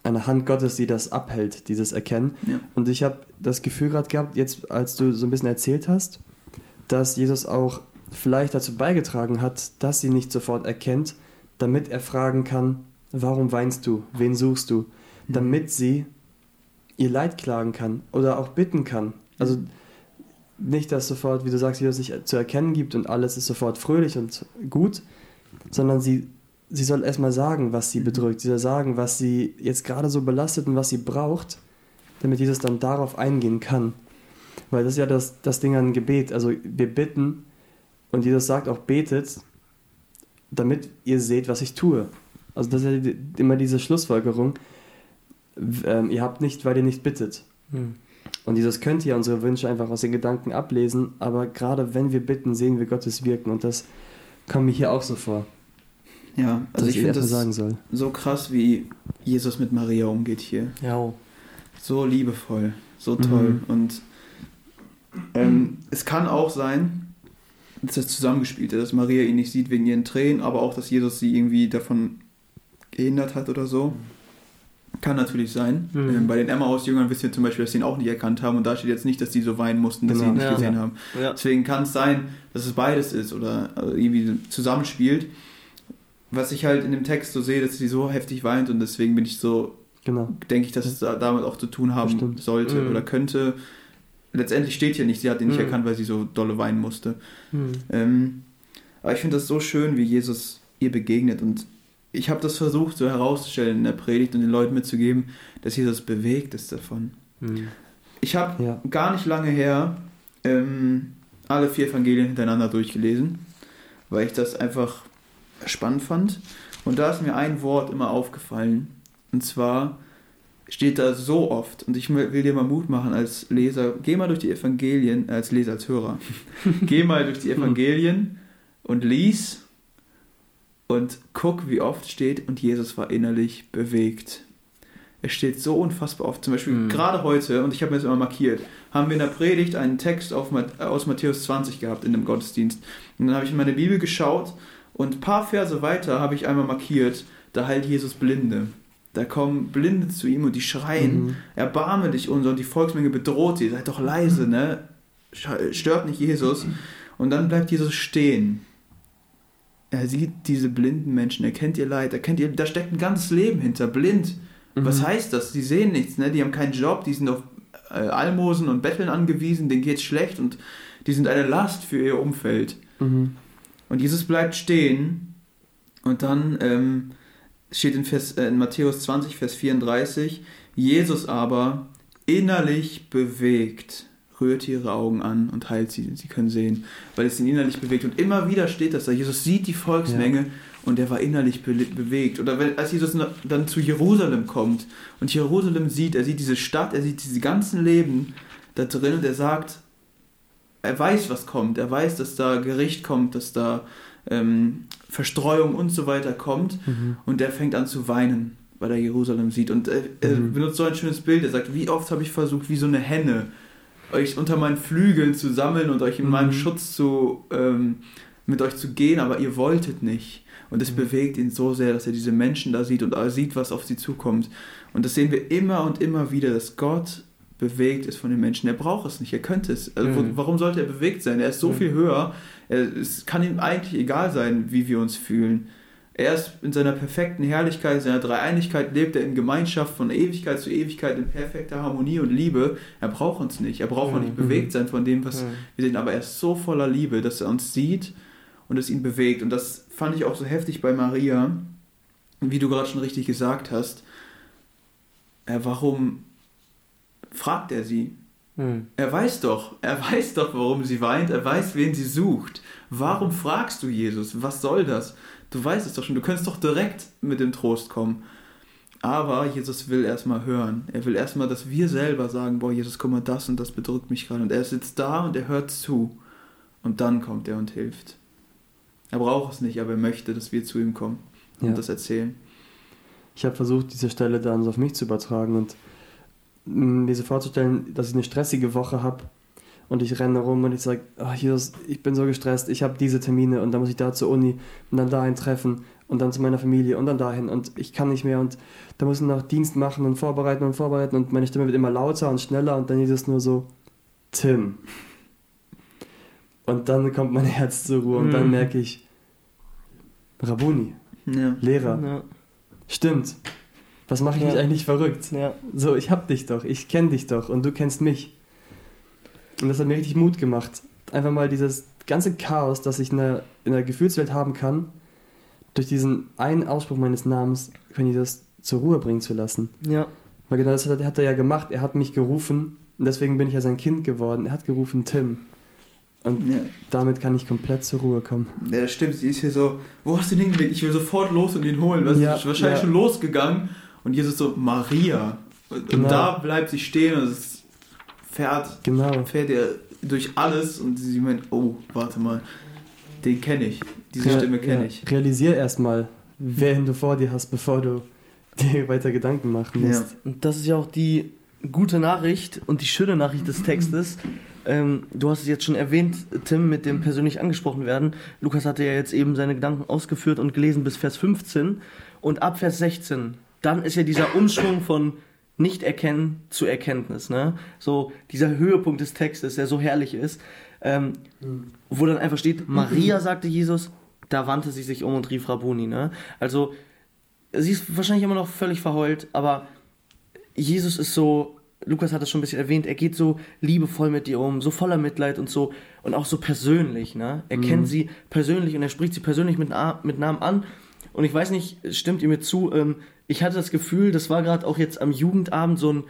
S1: eine Hand Gottes, die das abhält, dieses Erkennen.
S2: Ja.
S1: Und ich habe das Gefühl gerade gehabt, jetzt als du so ein bisschen erzählt hast, dass Jesus auch vielleicht dazu beigetragen hat, dass sie nicht sofort erkennt, damit er fragen kann, warum weinst du, wen suchst du,
S2: Mhm.
S1: damit sie ihr Leid klagen kann oder auch bitten kann. Also nicht, dass sofort, wie du sagst, Jesus sich zu erkennen gibt und alles ist sofort fröhlich und gut, sondern sie, sie soll erstmal sagen, was sie bedrückt. Sie soll sagen, was sie jetzt gerade so belastet und was sie braucht, damit Jesus dann darauf eingehen kann. Weil das ist ja das, das Ding an Gebet. Also wir bitten und Jesus sagt auch, betet, damit ihr seht, was ich tue. Also das ist ja immer diese Schlussfolgerung. Ähm, ihr habt nicht, weil ihr nicht bittet.
S3: Hm.
S1: Und dieses könnt ihr unsere Wünsche einfach aus den Gedanken ablesen, aber gerade wenn wir bitten, sehen wir Gottes Wirken und das kommt mir hier auch so vor,
S2: Ja,
S1: dass
S2: also
S1: ich
S2: finde das
S1: sagen soll.
S2: so krass, wie Jesus mit Maria umgeht hier.
S3: Ja.
S2: So liebevoll, so toll.
S1: Mhm.
S2: Und ähm, es kann auch sein, dass das zusammengespielt ist, dass Maria ihn nicht sieht wegen ihren Tränen, aber auch, dass Jesus sie irgendwie davon gehindert hat oder so. Kann natürlich sein.
S3: Mhm.
S2: Ähm, bei den Emmaus-Jüngern wissen wir zum Beispiel, dass sie ihn auch nicht erkannt haben und da steht jetzt nicht, dass die so weinen mussten, dass sie
S1: Genau.
S2: ihn nicht
S3: Ja.
S2: gesehen haben.
S3: ja.
S2: Deswegen kann es sein, dass es beides ist oder also irgendwie zusammenspielt. Was ich halt in dem Text so sehe, dass sie so heftig weint und deswegen bin ich so,
S1: Genau.
S2: denke ich, dass es da- damit auch zu tun haben
S1: Bestimmt.
S2: sollte
S3: Mhm.
S2: oder könnte. Letztendlich steht hier nicht, sie hat ihn nicht
S3: Mhm.
S2: erkannt, weil sie so dolle weinen musste.
S3: Hm.
S2: Ähm, aber ich finde das so schön, wie Jesus ihr begegnet und ich habe das versucht so herauszustellen in der Predigt und den Leuten mitzugeben, dass Jesus bewegt ist davon.
S3: Hm.
S2: Ich habe
S1: Ja.
S2: gar nicht lange her ähm, alle vier Evangelien hintereinander durchgelesen, weil ich das einfach spannend fand. Und da ist mir ein Wort immer aufgefallen. Und zwar steht da so oft, und ich will dir mal Mut machen als Leser, geh mal durch die Evangelien, äh, als Leser, als Hörer, geh mal durch die Evangelien und lies und guck, wie oft steht, und Jesus war innerlich bewegt. Es steht so unfassbar oft. Zum Beispiel
S3: Mhm.
S2: gerade heute, und ich habe mir das immer markiert, haben wir in der Predigt einen Text auf, aus Matthäus 20 gehabt in dem Gottesdienst. Und dann habe ich in meine Bibel geschaut und ein paar Verse weiter habe ich einmal markiert, da heilt Jesus Blinde. Da kommen Blinde zu ihm und die schreien,
S1: Mhm.
S2: erbarme dich unser, und die Volksmenge bedroht sie, seid doch leise, ne? Stört nicht Jesus. Und dann bleibt Jesus stehen. Er sieht diese blinden Menschen, er kennt ihr Leid, er kennt ihr, da steckt ein ganzes Leben hinter, blind. Was
S1: Mhm.
S2: heißt das? Die sehen nichts, ne? Die haben keinen Job, die sind auf äh, Almosen und Betteln angewiesen, denen geht's schlecht und die sind eine Last für ihr Umfeld.
S1: Mhm.
S2: Und Jesus bleibt stehen und dann ähm, steht in, Vers, äh, in Matthäus 20, Vers 34, Jesus aber innerlich bewegt, rührt ihre Augen an und heilt sie, sie können sehen, weil es ihn innerlich bewegt. Und immer wieder steht das da, Jesus sieht die Volksmenge und er war innerlich be bewegt. Oder wenn, als Jesus dann zu Jerusalem kommt und Jerusalem sieht, er sieht diese Stadt, er sieht diese ganzen Leben da drin und er sagt, er weiß, was kommt. Er weiß, dass da Gericht kommt, dass da ähm, Verstreuung und so weiter kommt.
S1: Mhm.
S2: Und er fängt an zu weinen, weil er Jerusalem sieht. Und er
S1: Mhm.
S2: benutzt so ein schönes Bild. Er sagt, wie oft habe ich versucht, wie so eine Henne, euch unter meinen Flügeln zu sammeln und euch in
S1: Mhm.
S2: meinem Schutz zu, ähm, mit euch zu gehen, aber ihr wolltet nicht. Und es
S1: Mhm.
S2: bewegt ihn so sehr, dass er diese Menschen da sieht und sieht, was auf sie zukommt. Und das sehen wir immer und immer wieder, dass Gott bewegt ist von den Menschen. Er braucht es nicht, er könnte es. Also
S3: Mhm.
S2: warum sollte er bewegt sein? Er ist so
S3: Mhm.
S2: viel höher. Er, es kann ihm eigentlich egal sein, wie wir uns fühlen. Er ist in seiner perfekten Herrlichkeit, in seiner Dreieinigkeit, lebt er in Gemeinschaft von Ewigkeit zu Ewigkeit in perfekter Harmonie und Liebe. Er braucht uns nicht. Er braucht auch nicht
S1: Mhm.
S2: bewegt sein von dem, was
S3: Hm.
S2: wir sehen. Aber er ist so voller Liebe, dass er uns sieht und es ihn bewegt. Und das fand ich auch so heftig bei Maria, wie du gerade schon richtig gesagt hast. Äh, warum fragt er sie?
S3: Hm.
S2: Er weiß doch, er weiß doch, warum sie weint, er weiß, wen sie sucht. Warum fragst du Jesus? Was soll das? Du weißt es doch schon, du könntest doch direkt mit dem Trost kommen. Aber Jesus will erstmal hören. Er will erstmal, dass wir selber sagen, boah, Jesus, guck mal, das und das bedrückt mich gerade. Und er sitzt da und er hört zu. Und dann kommt er und hilft. Er braucht es nicht, aber er möchte, dass wir zu ihm kommen und
S1: Ja.
S2: das erzählen.
S1: ich habe versucht, diese Stelle dann auf mich zu übertragen und mh, mir so vorzustellen, dass ich eine stressige Woche habe und ich renne rum und ich sage, oh, Jesus, ich bin so gestresst, ich habe diese Termine und dann muss ich da zur Uni und dann da ein Treffen und dann zu meiner Familie und dann dahin und ich kann nicht mehr und da muss ich noch Dienst machen und vorbereiten und vorbereiten und meine Stimme wird immer lauter und schneller und dann ist es nur so, Tim. Und dann kommt mein Herz zur Ruhe und dann
S3: Mhm.
S1: merke ich, Rabuni,
S2: Ja.
S1: Lehrer,
S3: Ja,
S1: stimmt. Was mache ich
S3: Ja.
S1: mich eigentlich verrückt?
S3: ja.
S1: So, ich hab dich doch, ich kenne dich doch und du kennst mich. Und das hat mir richtig Mut gemacht. Einfach mal dieses ganze Chaos, das ich in der, in der Gefühlswelt haben kann, durch diesen einen Ausspruch meines Namens, kann ich das zur Ruhe bringen zu lassen.
S3: ja.
S1: Weil genau das hat, hat er ja gemacht. Er hat mich gerufen und deswegen bin ich ja sein Kind geworden. Er hat gerufen Tim. Und
S2: Ja.
S1: damit kann ich komplett zur Ruhe kommen.
S2: Ja, das stimmt. Sie ist hier so, wo hast du den hingelegt? Ich will sofort los und ihn holen. Weißt, du,
S1: Ja,
S2: ist wahrscheinlich
S1: ja.
S2: schon losgegangen. Und Jesus so, Maria. Und,
S1: Genau.
S2: und da bleibt sie stehen und es fährt,
S1: Genau.
S2: fährt ihr durch alles. Und sie meint, oh, warte mal, den kenne ich. Diese
S1: Rea-
S2: Stimme kenne
S1: ja,
S2: ich.
S1: Realisier erstmal, wen du vor dir hast, bevor du dir weiter Gedanken machen musst.
S2: Ja.
S3: Und das ist ja auch die gute Nachricht und die schöne Nachricht des Textes. Ähm, du hast es jetzt schon erwähnt, Tim, mit dem persönlich angesprochen werden. Lukas hatte ja jetzt eben seine Gedanken ausgeführt und gelesen bis Vers 15. Und ab Vers 16, dann ist ja dieser Umschwung von Nicht-Erkennen zu Erkenntnis. Ne? So dieser Höhepunkt des Textes, der so herrlich ist. Ähm, wo dann einfach steht, Maria sagte Jesus, da wandte sie sich um und rief Rabuni. Ne? Also sie ist wahrscheinlich immer noch völlig verheult, aber Jesus ist so, Lukas hat es schon ein bisschen erwähnt, er geht so liebevoll mit ihr um, so voller Mitleid und so und auch so persönlich, ne? Er kennt sie persönlich und er spricht sie persönlich mit, mit Namen an. Und ich weiß nicht, stimmt ihr mir zu, ähm, ich hatte das Gefühl, das war gerade auch jetzt am Jugendabend so ein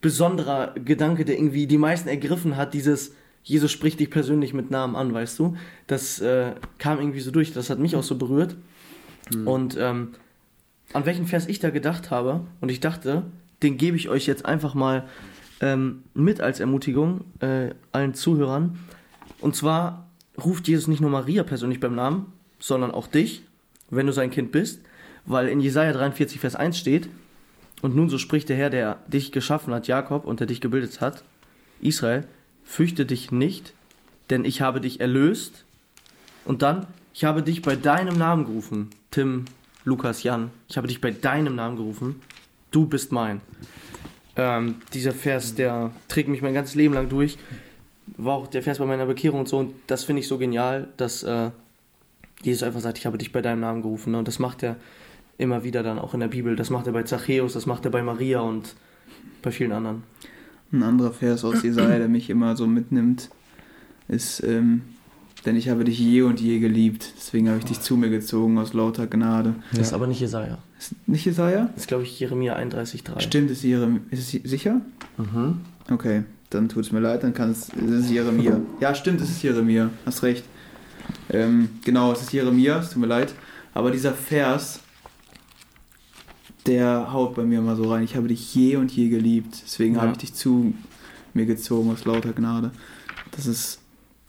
S3: besonderer Gedanke, der irgendwie die meisten ergriffen hat, dieses Jesus spricht dich persönlich mit Namen an, weißt du? Das äh, kam irgendwie so durch, das hat mich auch so berührt. Und ähm, an welchen Vers ich da gedacht habe, und ich dachte, den gebe ich euch jetzt einfach mal ähm, mit als Ermutigung äh, allen Zuhörern. Und zwar ruft Jesus nicht nur Maria persönlich beim Namen, sondern auch dich, wenn du sein Kind bist, weil in Jesaja 43, Vers 1 steht: Und nun so spricht der Herr, der dich geschaffen hat, Jakob, und der dich gebildet hat, Israel, fürchte dich nicht, denn ich habe dich erlöst. Und dann, ich habe dich bei deinem Namen gerufen, Tim, Lukas, Jan. Ich habe dich bei deinem Namen gerufen. Du bist mein. Ähm, dieser Vers, der trägt mich mein ganzes Leben lang durch. War auch der Vers bei meiner Bekehrung und so. Und das finde ich so genial, dass äh, Jesus einfach sagt, ich habe dich bei deinem Namen gerufen. Ne? Und das macht er immer wieder dann auch in der Bibel. Das macht er bei Zachäus, das macht er bei Maria und bei vielen anderen.
S2: Ein anderer Vers aus Jesaja, der mich immer so mitnimmt, ist, ähm, denn ich habe dich je und je geliebt, deswegen habe ich dich zu mir gezogen aus lauter Gnade.
S3: Das ist aber nicht Jesaja.
S2: Ist nicht Jesaja?
S3: Das ist, glaube ich, Jeremia 31,3.
S2: Stimmt, ist, Jerem ist es sicher?
S3: Mhm.
S2: Okay, dann tut es mir leid, dann kann es, es ist Jeremia. Ja, stimmt, es ist Jeremia, hast recht. Ähm, genau, es ist Jeremia, es tut mir leid. Aber dieser Vers, der haut bei mir mal so rein. Ich habe dich je und je geliebt, deswegen
S3: Ja.
S2: habe ich dich zu mir gezogen aus lauter Gnade. Das ist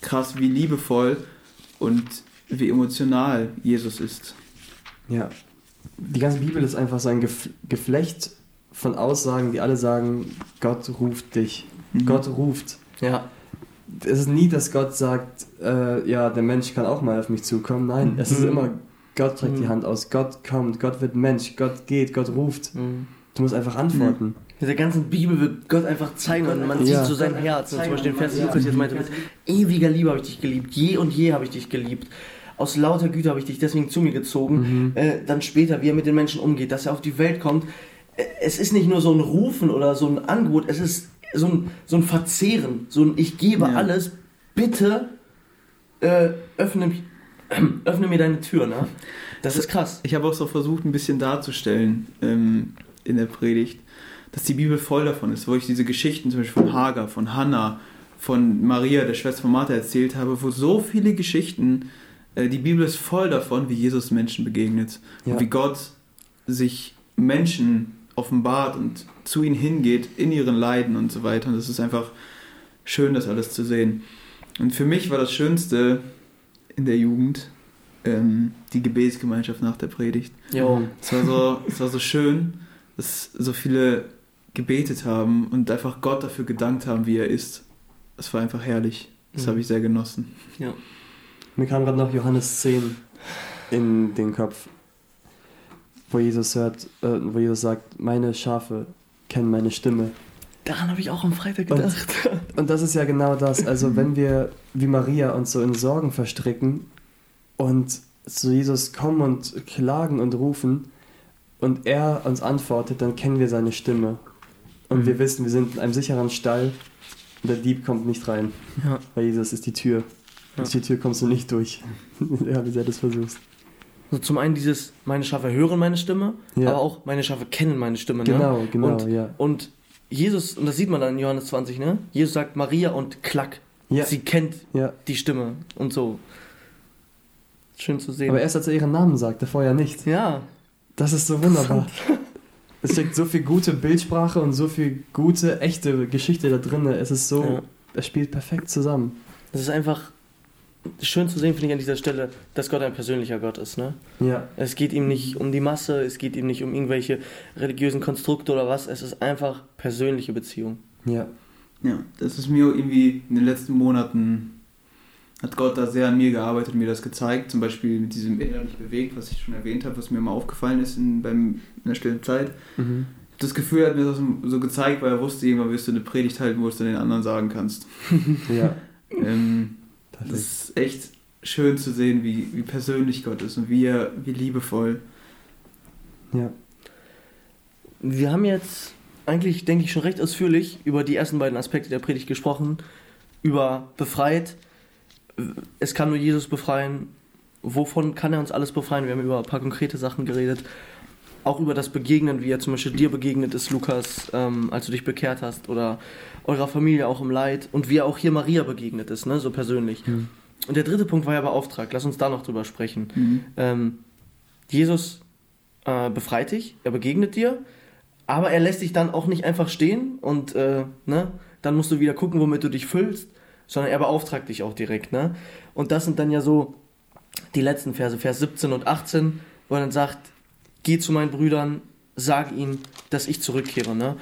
S2: krass, wie liebevoll und wie emotional Jesus ist.
S1: Ja. Die ganze Bibel ist einfach so ein Gef Geflecht von Aussagen, die alle sagen, Gott ruft dich.
S2: Mhm.
S1: Gott ruft.
S3: Ja.
S1: Es ist nie, dass Gott sagt, äh, ja, der Mensch kann auch mal auf mich zukommen. Nein, es ist
S3: Mhm.
S1: immer, Gott streckt die
S3: Mhm.
S1: Hand aus, Gott kommt, Gott wird Mensch, Gott geht, Gott ruft.
S3: Mhm.
S1: Du musst einfach antworten.
S3: Mit der ganzen Bibel wird Gott einfach zeigen und man
S1: Ja.
S3: sieht so sein Herz. Und zum Beispiel den Vers, den Lukas jetzt meinte, mit ewiger Liebe habe ich dich geliebt, je und je habe ich dich geliebt. Aus lauter Güte habe ich dich deswegen zu mir gezogen.
S1: Mhm.
S3: Äh, dann später, wie er mit den Menschen umgeht, dass er auf die Welt kommt. Äh, Es ist nicht nur so ein Rufen oder so ein Angebot, es ist so ein, so ein Verzehren, so ein Ich gebe
S2: Ja.
S3: alles, bitte äh, öffne, mich- öffne mir deine Tür. Ne? Das ist krass.
S2: Ich habe auch so versucht, ein bisschen darzustellen ähm, in der Predigt, dass die Bibel voll davon ist, wo ich diese Geschichten zum Beispiel von Hagar, von Hannah, von Maria, der Schwester von Martha, erzählt habe, wo so viele Geschichten, äh, die Bibel ist voll davon, wie Jesus Menschen begegnet
S1: Ja.
S2: und wie Gott sich Menschen offenbart und zu ihnen hingeht, in ihren Leiden und so weiter. Und es ist einfach schön, das alles zu sehen. Und für mich war das Schönste in der Jugend, ähm, die Gebetsgemeinschaft nach der Predigt.
S3: Jo.
S2: Es war so, es war so schön, dass so viele gebetet haben und einfach Gott dafür gedankt haben, wie er ist. Es war einfach herrlich. Das
S1: Mhm.
S2: habe ich sehr genossen.
S3: Ja.
S1: Mir kam gerade noch Johannes 10 in den Kopf, wo Jesus hört, äh, wo Jesus sagt, meine Schafe kennen meine Stimme.
S3: Daran habe ich auch am Freitag
S1: Und-
S3: gedacht.
S1: Und das ist ja genau das. Also wenn wir wie Maria uns so in Sorgen verstricken und zu Jesus kommen und klagen und rufen und er uns antwortet, dann kennen wir seine Stimme. Und
S3: Mhm.
S1: wir wissen, wir sind in einem sicheren Stall und der Dieb kommt nicht rein,
S3: Ja.
S1: weil Jesus ist die Tür.
S3: Ja.
S1: Durch die Tür kommst du nicht durch. ja, wie sehr du das versuchst.
S3: Also zum einen dieses, meine Schafe hören meine Stimme,
S1: Ja.
S3: aber auch meine Schafe kennen meine Stimme. Ne?
S1: Genau, genau,
S3: Und,
S1: ja.
S3: und Jesus, und das sieht man dann in Johannes 20, ne? Jesus sagt Maria und klack.
S1: Ja,
S3: Sie kennt
S1: ja.
S3: die Stimme und so. Schön zu sehen.
S1: Aber erst als er ihren Namen sagte, vorher nicht.
S3: ja,
S1: Das ist so wunderbar. Es steckt so viel gute Bildsprache und so viel gute, echte Geschichte da drin. Es ist so,
S3: Ja.
S1: es spielt perfekt zusammen.
S3: das ist einfach schön zu sehen, finde ich an dieser Stelle, dass Gott ein persönlicher Gott ist. Ne?
S1: Ja,
S3: Es geht ihm nicht um die Masse, es geht ihm nicht um irgendwelche religiösen Konstrukte oder was. Es ist einfach persönliche Beziehung.
S1: ja,
S2: Ja, das ist mir irgendwie in den letzten Monaten hat Gott da sehr an mir gearbeitet und mir das gezeigt. Zum Beispiel mit diesem innerlich bewegt, was ich schon erwähnt habe, was mir mal aufgefallen ist in, beim, in der stillen Zeit.
S1: mhm.
S2: Das Gefühl hat mir das so gezeigt, weil er wusste, irgendwann wirst du eine Predigt halten, wo du es dann den anderen sagen kannst.
S1: ja.
S2: Ähm, das ist echt schön zu sehen, wie, wie persönlich Gott ist und wie er, wie liebevoll.
S1: Ja,
S3: Wir haben jetzt eigentlich, denke ich, schon recht ausführlich über die ersten beiden Aspekte der Predigt gesprochen. Über befreit. Es kann nur Jesus befreien. Wovon kann er uns alles befreien? Wir haben über ein paar konkrete Sachen geredet. Auch über das Begegnen, wie er zum Beispiel dir begegnet ist, Lukas, ähm, als du dich bekehrt hast. Oder eurer Familie auch im Leid. Und wie er auch hier Maria begegnet ist, ne? so persönlich.
S1: Mhm.
S3: Und der dritte Punkt war ja Beauftragt. Lass uns da noch drüber sprechen. Ähm, Jesus äh, befreit dich, er begegnet dir, aber er lässt dich dann auch nicht einfach stehen und äh, ne, dann musst du wieder gucken, womit du dich füllst, sondern er beauftragt dich auch direkt. Ne? Und das sind dann ja so die letzten Verse, Vers 17 und 18, wo er dann sagt, geh zu meinen Brüdern, sag ihnen, dass ich zurückkehre. Ne?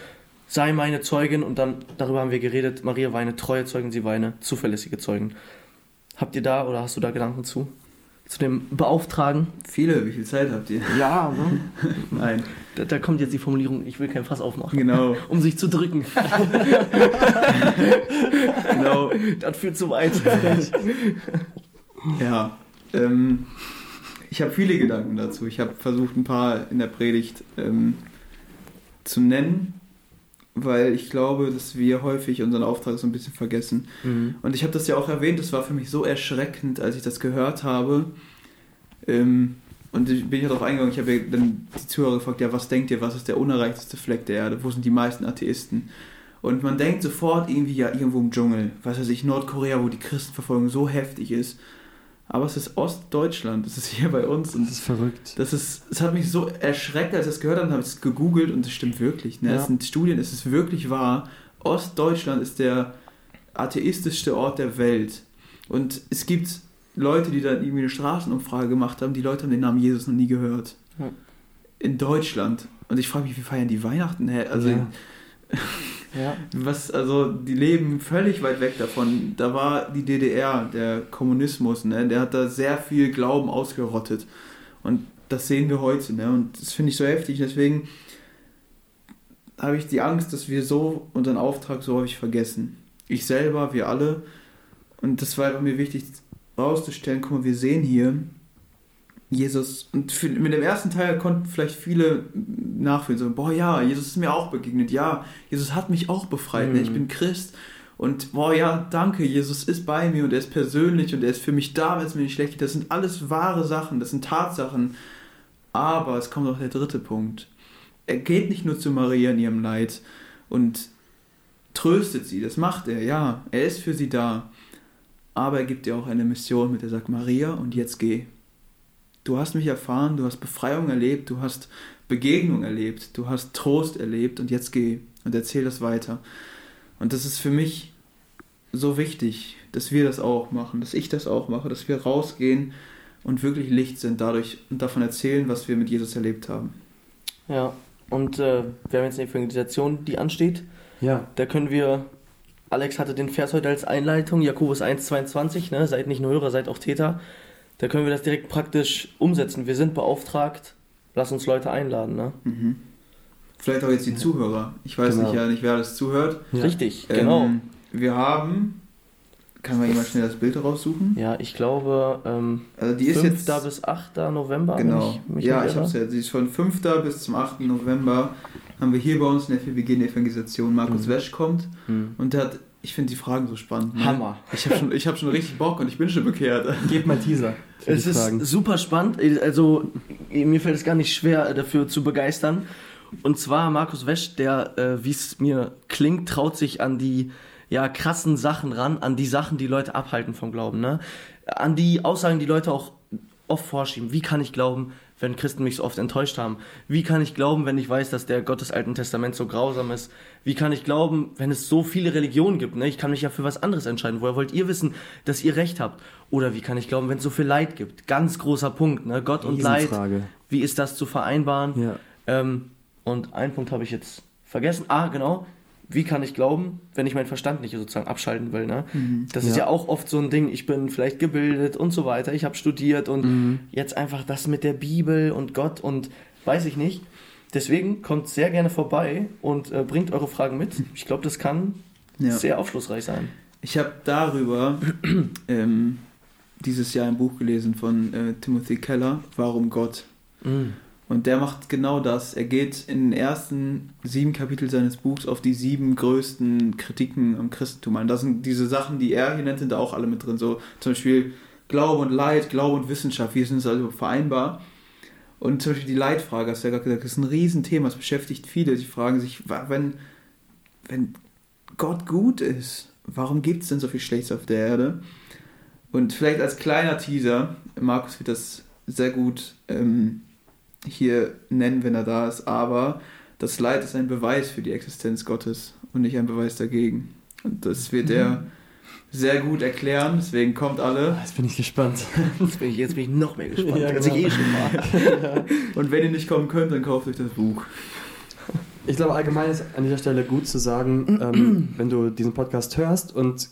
S3: Sei meine Zeugin und dann, darüber haben wir geredet, Maria war eine treue Zeugin, sie war eine zuverlässige Zeugin. Habt ihr da oder hast du da Gedanken zu? Zu dem Beauftragen?
S2: Viele, wie viel Zeit habt ihr?
S3: Ja, ne?
S2: Nein,
S3: Da, da kommt jetzt die Formulierung, ich will kein Fass aufmachen.
S2: genau,
S3: Um sich zu drücken.
S2: genau.
S3: Das führt zu weit.
S2: Ja, ähm, ich habe viele Gedanken dazu. Ich habe versucht, ein paar in der Predigt ähm, zu nennen, weil ich glaube, dass wir häufig unseren Auftrag so ein bisschen vergessen.
S3: Mhm.
S2: Und ich habe das ja auch erwähnt, das war für mich so erschreckend, als ich das gehört habe. Ähm, und ich bin ja darauf eingegangen, ich habe dann die Zuhörer gefragt, ja, was denkt ihr, was ist der unerreichteste Fleck der Erde? Wo sind die meisten Atheisten? Und man denkt sofort irgendwie ja irgendwo im Dschungel, was weiß ich, Nordkorea, wo die Christenverfolgung so heftig ist. Aber es ist Ostdeutschland, es ist hier bei uns
S1: das ist verrückt.
S2: das ist, es hat mich so erschreckt, als ich das gehört habe, habe ich es gegoogelt und es stimmt wirklich. Ne?
S1: Ja.
S2: Es sind Studien, es ist wirklich wahr. Ostdeutschland ist der atheistischste Ort der Welt. Und es gibt Leute, die dann irgendwie eine Straßenumfrage gemacht haben, die Leute haben den Namen Jesus noch nie gehört.
S3: Ja.
S2: In Deutschland. Und ich frage mich, wie feiern die Weihnachten? Also,
S1: ja.
S3: Ja.
S2: was, also, die leben völlig weit weg davon. Da war die DDR, der Kommunismus, ne? der hat da sehr viel Glauben ausgerottet. Und das sehen wir heute, ne? Und das finde ich so heftig. Deswegen habe ich die Angst, dass wir so unseren Auftrag so häufig vergessen. Ich selber, wir alle. Und das war mir wichtig rauszustellen. Guck mal, wir sehen hier Jesus. Und für, mit dem ersten Teil konnten vielleicht viele nachfühlen. So, boah, ja, Jesus ist mir auch begegnet. Ja, Jesus hat mich auch befreit. Ne? Ich
S3: Mhm.
S2: bin Christ. Und boah, ja, danke, Jesus ist bei mir und er ist persönlich und er ist für mich da, wenn es mir nicht schlecht geht. Das sind alles wahre Sachen, das sind Tatsachen. Aber es kommt auch der dritte Punkt. Er geht nicht nur zu Maria in ihrem Leid und tröstet sie, das macht er, ja, er ist für sie da. Aber er gibt ihr auch eine Mission, mit der er sagt, Maria, und jetzt geh. Du hast mich erfahren, du hast Befreiung erlebt, du hast Begegnung erlebt, du hast Trost erlebt und jetzt geh und erzähl das weiter. Und das ist für mich so wichtig, dass wir das auch machen, dass ich das auch mache, dass wir rausgehen und wirklich Licht sind dadurch und davon erzählen, was wir mit Jesus erlebt haben.
S3: Ja, und äh, wir haben jetzt eine Evangelisation, die ansteht.
S1: Ja.
S3: Da können wir, Alex hatte den Vers heute als Einleitung, Jakobus 1,22, ne? seid nicht nur Hörer, seid auch Täter. Da können wir das direkt praktisch umsetzen. Wir sind beauftragt, lass uns Leute einladen. Ne?
S2: Mhm. Vielleicht auch jetzt die Zuhörer. Ich weiß
S1: Genau.
S2: nicht, ja nicht, wer das zuhört.
S1: Ja.
S3: Richtig, genau.
S2: Ähm, wir haben, kann man jemand schnell das Bild raussuchen?
S3: Ja, ich glaube, ähm,
S2: Also die ist
S3: 5.
S2: jetzt
S3: bis 8. November.
S2: Genau.
S3: ich mich
S2: ja, ich
S3: irre.
S2: hab's ja. Sie ist von 5. bis zum 8. November haben wir hier bei uns in der FBG eine Evangelisation. Markus
S3: Mhm.
S2: Wesch kommt
S3: Hm.
S2: und der hat, ich finde die Fragen so spannend. ne?
S3: Hammer.
S2: Ich habe schon, ich hab schon richtig Bock und ich bin schon bekehrt.
S1: Gebt mal Teaser.
S3: Es ist
S1: Fragen.
S3: super spannend. Also, mir fällt es gar nicht schwer, dafür zu begeistern. Und zwar Markus Wesch, der, äh, wie es mir klingt, traut sich an die ja, krassen Sachen ran, an die Sachen, die Leute abhalten vom Glauben. Ne? An die Aussagen, die Leute auch oft vorschieben. Wie kann ich glauben, wenn Christen mich so oft enttäuscht haben? Wie kann ich glauben, wenn ich weiß, dass der Gott des Alten Testaments so grausam ist? Wie kann ich glauben, wenn es so viele Religionen gibt? Ne? Ich kann mich ja für was anderes entscheiden. Woher wollt ihr wissen, dass ihr Recht habt? Oder wie kann ich glauben, wenn es so viel Leid gibt? Ganz großer Punkt. Ne? Gott und Leid. Wie ist das zu vereinbaren?
S1: Ja.
S3: Ähm, und einen Punkt habe ich jetzt vergessen. Ah, genau. Wie kann ich glauben, wenn ich meinen Verstand nicht sozusagen abschalten will? Ne? Das ist
S1: Ja.
S3: ja auch oft so ein Ding. Ich bin vielleicht gebildet und so weiter. Ich habe studiert und
S1: Mhm.
S3: jetzt einfach das mit der Bibel und Gott und weiß ich nicht. Deswegen kommt sehr gerne vorbei und äh, bringt eure Fragen mit. Ich glaube, das kann
S2: Ja.
S3: sehr aufschlussreich sein.
S2: Ich habe darüber ähm, dieses Jahr ein Buch gelesen von äh, Timothy Keller, Warum Gott?
S3: Mhm.
S2: Und der macht genau das. Er geht in den ersten sieben Kapiteln seines Buchs auf die sieben größten Kritiken am Christentum ein. Das sind diese Sachen, die er hier nennt, sind da auch alle mit drin. So zum Beispiel Glaube und Leid, Glaube und Wissenschaft, wie sind es also vereinbar? Und zum Beispiel die Leitfrage, hast du ja gerade gesagt, das ist ein Riesenthema, das beschäftigt viele. Sie fragen sich, wenn, wenn Gott gut ist, warum gibt es denn so viel Schlechtes auf der Erde? Und vielleicht als kleiner Teaser, Markus wird das sehr gut ähm, hier nennen, wenn er da ist, aber das Leid ist ein Beweis für die Existenz Gottes und nicht ein Beweis dagegen. Und das wird er sehr gut erklären, deswegen kommt alle.
S1: Jetzt bin ich gespannt.
S3: Jetzt, bin ich, jetzt bin ich noch mehr gespannt,
S1: Ja,
S3: als
S1: genau.
S3: ich eh schon war.
S2: Und wenn ihr nicht kommen könnt, dann kauft euch das Buch.
S1: Ich glaube, allgemein ist an dieser Stelle gut zu sagen, ähm, wenn du diesen Podcast hörst und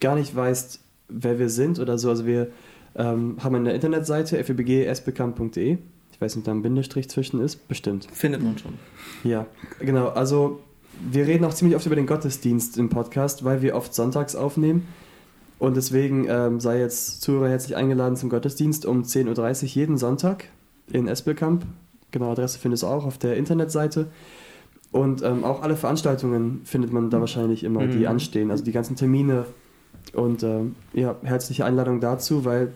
S1: gar nicht weißt, wer wir sind oder so. Also wir ähm, haben eine Internetseite febg.sbkamp.de. Weiß nicht, da ein Bindestrich zwischen ist. Bestimmt.
S3: Findet man schon.
S1: Ja, genau. Also wir reden auch ziemlich oft über den Gottesdienst im Podcast, weil wir oft sonntags aufnehmen. Und deswegen ähm, sei jetzt Zuhörer herzlich eingeladen zum Gottesdienst um 10.30 Uhr jeden Sonntag in Espelkamp. Genau, Adresse findest du auch auf der Internetseite. Und ähm, auch alle Veranstaltungen findet man da wahrscheinlich immer, die
S3: Mhm.
S1: anstehen. Also die ganzen Termine. Und ähm, ja, herzliche Einladung dazu, weil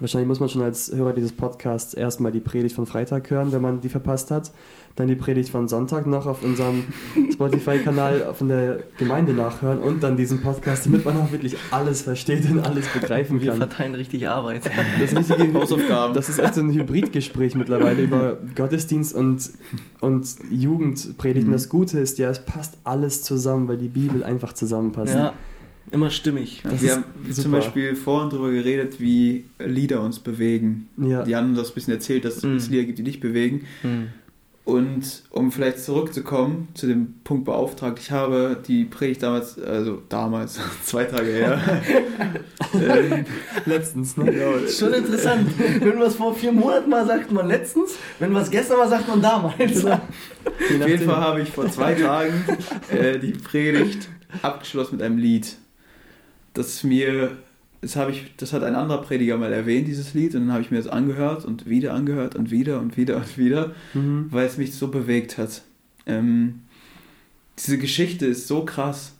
S1: wahrscheinlich muss man schon als Hörer dieses Podcasts erstmal die Predigt von Freitag hören, wenn man die verpasst hat. Dann die Predigt von Sonntag noch auf unserem Spotify-Kanal von der Gemeinde nachhören und dann diesen Podcast, damit man auch wirklich alles versteht und alles begreifen
S3: Wir
S1: kann.
S3: verteilen richtig Arbeit.
S1: Das ist, richtige,
S2: Hausaufgaben.
S1: das ist echt so ein Hybridgespräch mittlerweile über Gottesdienst und, und Jugendpredigten.
S2: Mhm.
S1: Das Gute ist ja, es passt alles zusammen, weil die Bibel einfach zusammenpasst.
S3: Ja, immer stimmig.
S1: Das
S2: wir haben zum
S1: super.
S2: Beispiel vorhin darüber geredet, wie Lieder uns bewegen.
S1: Ja.
S2: Die haben uns das ein bisschen erzählt, dass
S3: Mhm.
S2: es Lieder gibt, die dich bewegen.
S3: Hm.
S2: Und um vielleicht zurückzukommen zu dem Punkt beauftragt, ich habe die Predigt damals, also damals, zwei Tage her, ähm,
S1: Letztens, ne?
S3: Schon interessant. Wenn was vor vier Monaten mal sagt man letztens, wenn was gestern mal sagt man damals.
S1: Je
S2: auf jeden. Fall habe ich vor zwei Tagen äh, die Predigt abgeschlossen mit einem Lied. Das mir, das habe ich, das hat ein anderer Prediger mal erwähnt, dieses Lied, und dann habe ich mir das angehört und wieder angehört und wieder und wieder und wieder.
S1: Mhm.
S2: weil es mich so bewegt hat. Ähm, diese Geschichte ist so krass.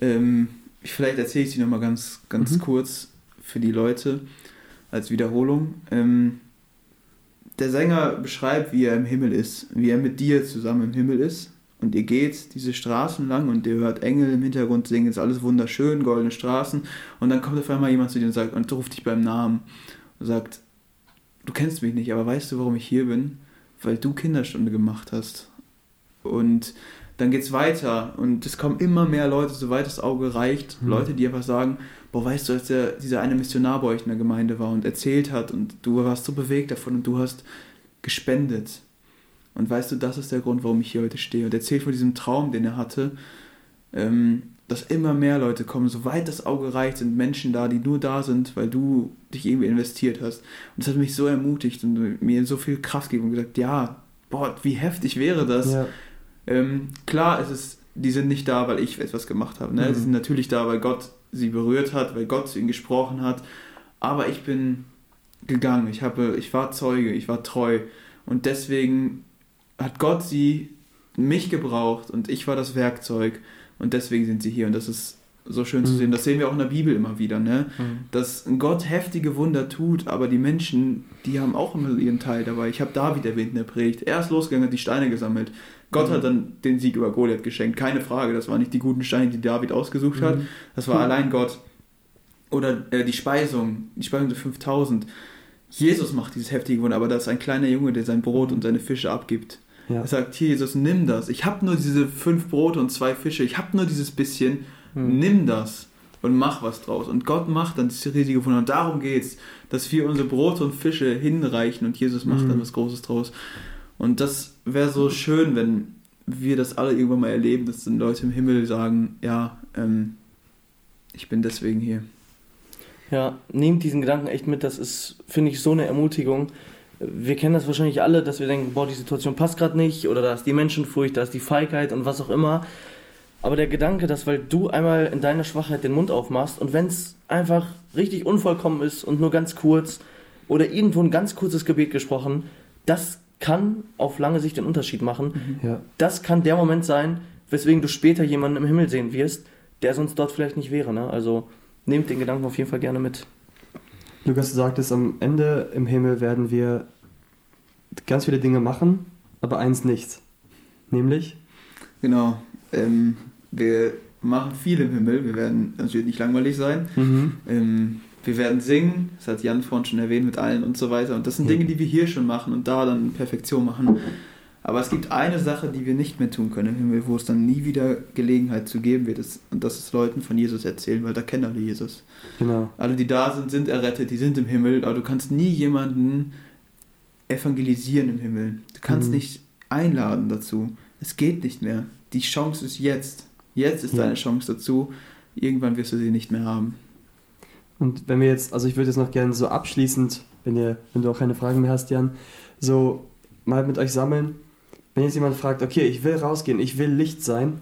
S2: Ähm, ich, vielleicht erzähle ich sie nochmal ganz, ganz
S1: Mhm.
S2: kurz für die Leute als Wiederholung. Ähm, der Sänger beschreibt, wie er im Himmel ist, wie er mit dir zusammen im Himmel ist. Und ihr geht diese Straßen lang und ihr hört Engel im Hintergrund singen, ist alles wunderschön, goldene Straßen. Und dann kommt auf einmal jemand zu dir und sagt, und ruft dich beim Namen und sagt, du kennst mich nicht, aber weißt du, warum ich hier bin? Weil du Kinderstunde gemacht hast. Und dann geht's weiter und es kommen immer mehr Leute, soweit das Auge reicht,
S1: Mhm.
S2: Leute, die einfach sagen, boah, weißt du, als der, dieser eine Missionar bei euch in der Gemeinde war und erzählt hat und du warst so bewegt davon und du hast gespendet. Und weißt du, das ist der Grund, warum ich hier heute stehe. Und erzählt von diesem Traum, den er hatte, ähm, dass immer mehr Leute kommen, soweit das Auge reicht, sind Menschen da, die nur da sind, weil du dich irgendwie investiert hast. Und das hat mich so ermutigt und mir so viel Kraft gegeben und gesagt, ja, boah, wie heftig wäre das,
S1: Ja.
S2: ähm, klar, es ist, die sind nicht da, weil ich etwas gemacht habe. Ne?
S1: Mhm.
S2: Sie sind natürlich da, weil Gott sie berührt hat, weil Gott zu ihnen gesprochen hat. Aber ich bin gegangen. Ich, habe, ich war Zeuge, ich war treu. Und deswegen hat Gott sie, mich gebraucht und ich war das Werkzeug. Und deswegen sind sie hier. Und das ist so schön zu
S1: Mhm.
S2: sehen. Das sehen wir auch in der Bibel immer wieder. Ne?
S3: Mhm.
S2: dass Gott heftige Wunder tut, aber die Menschen, die haben auch immer ihren Teil dabei. Ich habe David erwähnt in der Predigt. Er ist losgegangen, hat die Steine gesammelt. Gott
S3: Mhm.
S2: hat dann den Sieg über Goliath geschenkt. Keine Frage, das waren nicht die guten Steine, die David ausgesucht hat.
S1: Mhm.
S2: Das war
S1: Mhm.
S2: allein Gott. Oder äh, die Speisung, die Speisung der 5000. Jesus macht dieses heftige Wunder, aber da ist ein kleiner Junge, der sein Brot und seine Fische abgibt.
S1: Ja.
S2: Er sagt, hier Jesus, nimm das. Ich habe nur diese fünf Brote und zwei Fische. Ich habe nur dieses bisschen.
S3: Mhm.
S2: Nimm das und mach was draus. Und Gott macht dann diese riesige Wunder. Und darum geht's, dass wir unsere Brote und Fische hinreichen und Jesus macht
S1: Mhm.
S2: dann was Großes draus. Und das wäre so schön, wenn wir das alle irgendwann mal erleben, dass dann Leute im Himmel sagen, ja, ähm, ich bin deswegen hier.
S3: Ja, nehmt diesen Gedanken echt mit, das ist, finde ich, so eine Ermutigung. Wir kennen das wahrscheinlich alle, dass wir denken, boah, die Situation passt gerade nicht oder da ist die Menschenfurcht, da ist die Feigheit und was auch immer. Aber der Gedanke, dass weil du einmal in deiner Schwachheit den Mund aufmachst und wenn es einfach richtig unvollkommen ist und nur ganz kurz oder irgendwo ein ganz kurzes Gebet gesprochen, das kann auf lange Sicht den Unterschied machen.
S1: Ja.
S3: Das kann der Moment sein, weswegen du später jemanden im Himmel sehen wirst, der sonst dort vielleicht nicht wäre. Ne? Also nehmt den Gedanken auf jeden Fall gerne mit.
S1: Lukas, du sagtest, am Ende im Himmel werden wir ganz viele Dinge machen, aber eins nicht. Nämlich?
S2: Genau. Ähm, wir machen viel im Himmel. Wir werden, das wird nicht langweilig sein.
S1: Mhm.
S2: Ähm, wir werden singen, das hat Jan vorhin schon erwähnt mit allen und so weiter. Und das sind. Dinge, die wir hier schon machen und da dann in Perfektion machen. Aber es gibt eine Sache, die wir nicht mehr tun können im Himmel, wo es dann nie wieder Gelegenheit zu geben wird. Das- Und das ist Leuten von Jesus erzählen, weil da kennen alle Jesus.
S1: Genau.
S2: Alle, die da sind, sind errettet, die sind im Himmel, aber du kannst nie jemanden evangelisieren im Himmel. Du kannst
S1: Mhm.
S2: nicht einladen dazu. Es geht nicht mehr. Die Chance ist jetzt. Jetzt ist
S1: Ja.
S2: deine Chance dazu. Irgendwann wirst du sie nicht mehr haben.
S1: Und wenn wir jetzt, also ich würde jetzt noch gerne so abschließend, wenn, ihr, wenn du auch keine Fragen mehr hast, Jan, so mal mit euch sammeln. Wenn jetzt jemand fragt, okay, ich will rausgehen, ich will Licht sein,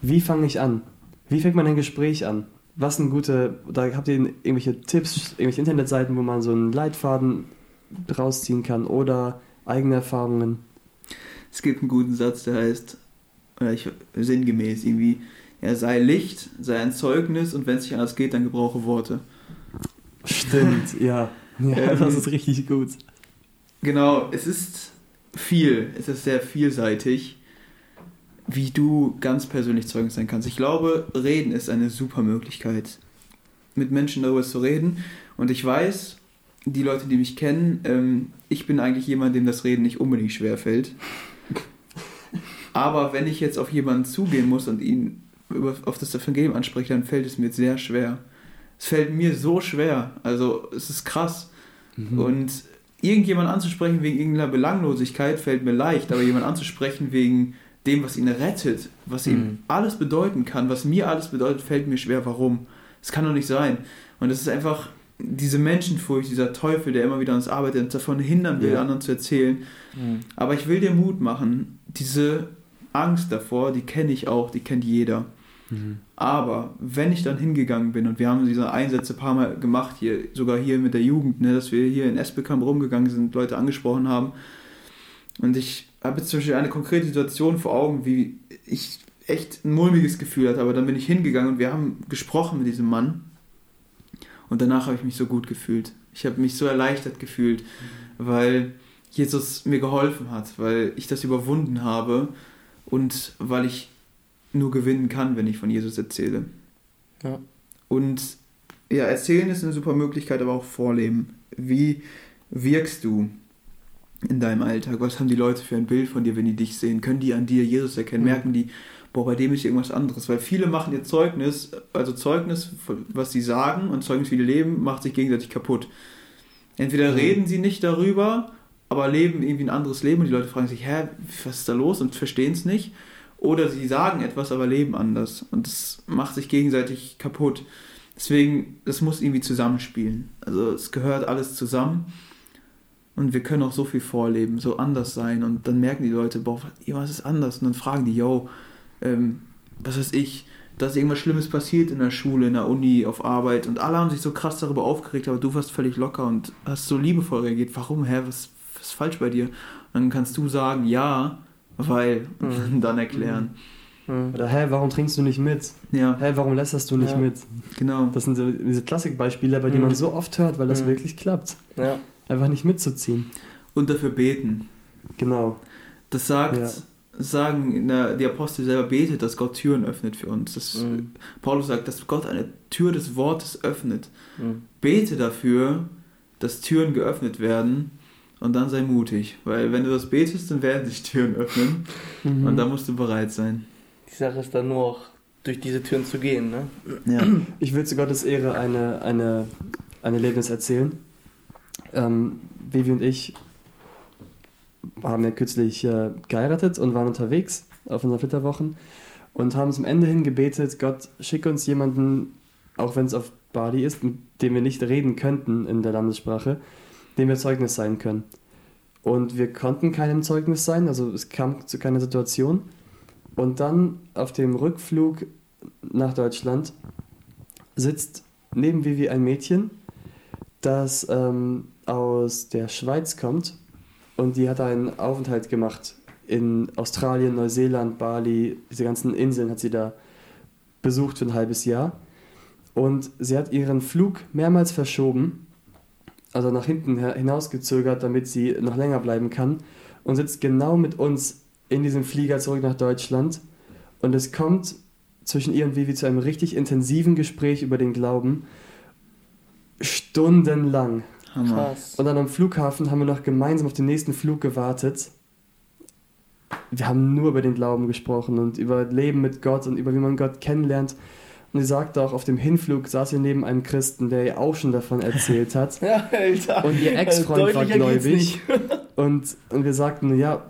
S1: wie fange ich an? Wie fängt man ein Gespräch an? Was sind gute, da habt ihr irgendwelche Tipps, irgendwelche Internetseiten, wo man so einen Leitfaden rausziehen kann oder eigene Erfahrungen?
S2: Es gibt einen guten Satz, der heißt, oder ich, sinngemäß irgendwie, ja, sei Licht, sei ein Zeugnis und wenn es nicht anders geht, dann gebrauche Worte.
S1: Stimmt, ja. Ja,
S2: Ähm,
S1: das ist richtig gut.
S2: Genau, es ist viel, es ist sehr vielseitig, wie du ganz persönlich Zeugnis sein kannst. Ich glaube, reden ist eine super Möglichkeit, mit Menschen darüber zu reden. Und ich weiß, die Leute, die mich kennen, ähm, ich bin eigentlich jemand, dem das Reden nicht unbedingt schwer fällt. Aber wenn ich jetzt auf jemanden zugehen muss und ihn über, auf das Evangelium anspreche, dann fällt es mir sehr schwer. Es fällt mir so schwer. Also es ist krass.
S1: Mhm.
S2: Und irgendjemand anzusprechen wegen irgendeiner Belanglosigkeit fällt mir leicht, aber jemand anzusprechen wegen dem, was ihn rettet, was ihm
S3: Mhm.
S2: alles bedeuten kann, was mir alles bedeutet, fällt mir schwer. Warum? Es kann doch nicht sein. Und es ist einfach diese Menschenfurcht, dieser Teufel, der immer wieder an uns arbeitet und davon hindern will,
S1: Ja.
S2: anderen zu erzählen. Aber ich will dir Mut machen. Diese Angst davor, die kenne ich auch, die kennt jeder.
S1: Mhm.
S2: Aber wenn ich dann hingegangen bin und wir haben diese Einsätze ein paar Mal gemacht, hier, sogar hier mit der Jugend, ne, dass wir hier in Esbekamp rumgegangen sind, Leute angesprochen haben. Und ich habe jetzt zum Beispiel eine konkrete Situation vor Augen, wie ich echt ein mulmiges Gefühl hatte, aber dann bin ich hingegangen und wir haben gesprochen mit diesem Mann. Und danach habe ich mich so gut gefühlt. Ich habe mich so erleichtert gefühlt, weil Jesus mir geholfen hat, weil ich das überwunden habe und weil ich nur gewinnen kann, wenn ich von Jesus erzähle.
S3: Ja.
S2: Und ja, erzählen ist eine super Möglichkeit, aber auch vorleben. Wie wirkst du? in deinem Alltag? Was haben die Leute für ein Bild von dir, wenn die dich sehen? Können die an dir Jesus erkennen?
S1: Mhm.
S2: Merken die, boah, bei dem ist irgendwas anderes? Weil viele machen ihr Zeugnis, also Zeugnis, was sie sagen und Zeugnis, wie die leben, macht sich gegenseitig kaputt. Entweder
S1: Mhm.
S2: reden sie nicht darüber, aber leben irgendwie ein anderes Leben und die Leute fragen sich, hä, was ist da los und verstehen es nicht. Oder sie sagen etwas, aber leben anders. Und das macht sich gegenseitig kaputt. Deswegen, das muss irgendwie zusammenspielen. Also es gehört alles zusammen. Und wir können auch so viel vorleben, so anders sein. Und dann merken die Leute, boah, was- ist anders? Und dann fragen die, yo, ähm, was weiß ich, da ist irgendwas Schlimmes passiert in der Schule, in der Uni, auf Arbeit. Und alle haben sich so krass darüber aufgeregt, aber du warst völlig locker und hast so liebevoll reagiert. Warum, hä, was, was ist falsch bei dir? Und dann kannst du sagen, ja, weil, und dann erklären.
S3: Mhm.
S1: Oder, hä, warum trinkst du nicht mit?
S2: Ja,
S1: Hä, warum lässt du nicht
S3: Ja.
S1: mit?
S2: genau.
S1: Das sind so diese Klassikbeispiele, bei denen
S3: Mhm.
S1: man so oft hört, weil das
S3: Mhm.
S1: wirklich klappt.
S3: Ja.
S1: Einfach nicht mitzuziehen.
S2: Und dafür beten.
S1: Genau.
S2: Das sagt,
S1: Ja.
S2: sagen der, die Apostel selber betet, dass Gott Türen öffnet für uns. Das,
S3: Mhm.
S2: Paulus sagt, dass Gott eine Tür des Wortes öffnet.
S3: Mhm.
S2: Bete dafür, dass Türen geöffnet werden und dann sei mutig. Weil wenn du das betest, dann werden sich Türen öffnen
S1: Mhm.
S2: und da musst du bereit sein.
S3: Die Sache ist dann nur auch, durch diese Türen zu gehen, ne?
S2: Ja.
S1: Ich will zu Gottes Ehre eine, eine, ein Erlebnis erzählen. Ähm, Vivi und ich haben ja kürzlich äh, geheiratet und waren unterwegs auf unseren Flitterwochen und haben zum Ende hin gebetet, Gott, schick uns jemanden, auch wenn es auf Bali ist, mit dem wir nicht reden könnten in der Landessprache, dem wir Zeugnis sein können. Und wir konnten keinem Zeugnis sein, also es kam zu keiner Situation. Und dann auf dem Rückflug nach Deutschland sitzt neben Vivi ein Mädchen, das ähm, aus der Schweiz kommt und die hat einen Aufenthalt gemacht in Australien, Neuseeland, Bali, diese ganzen Inseln hat sie da besucht für ein halbes Jahr. Und sie hat ihren Flug mehrmals verschoben, also nach hinten hinausgezögert, damit sie noch länger bleiben kann und sitzt genau mit uns in diesem Flieger zurück nach Deutschland. Und es kommt zwischen ihr und Vivi zu einem richtig intensiven Gespräch über den Glauben. Stundenlang.
S2: Hammer.
S3: Krass.
S1: Und dann am Flughafen haben wir noch gemeinsam auf den nächsten Flug gewartet. Wir haben nur über den Glauben gesprochen und über Leben mit Gott und über wie man Gott kennenlernt. Und sie sagte auch, auf dem Hinflug saß sie neben einem Christen, der ihr auch schon davon erzählt hat.
S3: Ja, Alter.
S1: Und ihr Ex-Freund war gläubig. Und, und wir sagten, ja,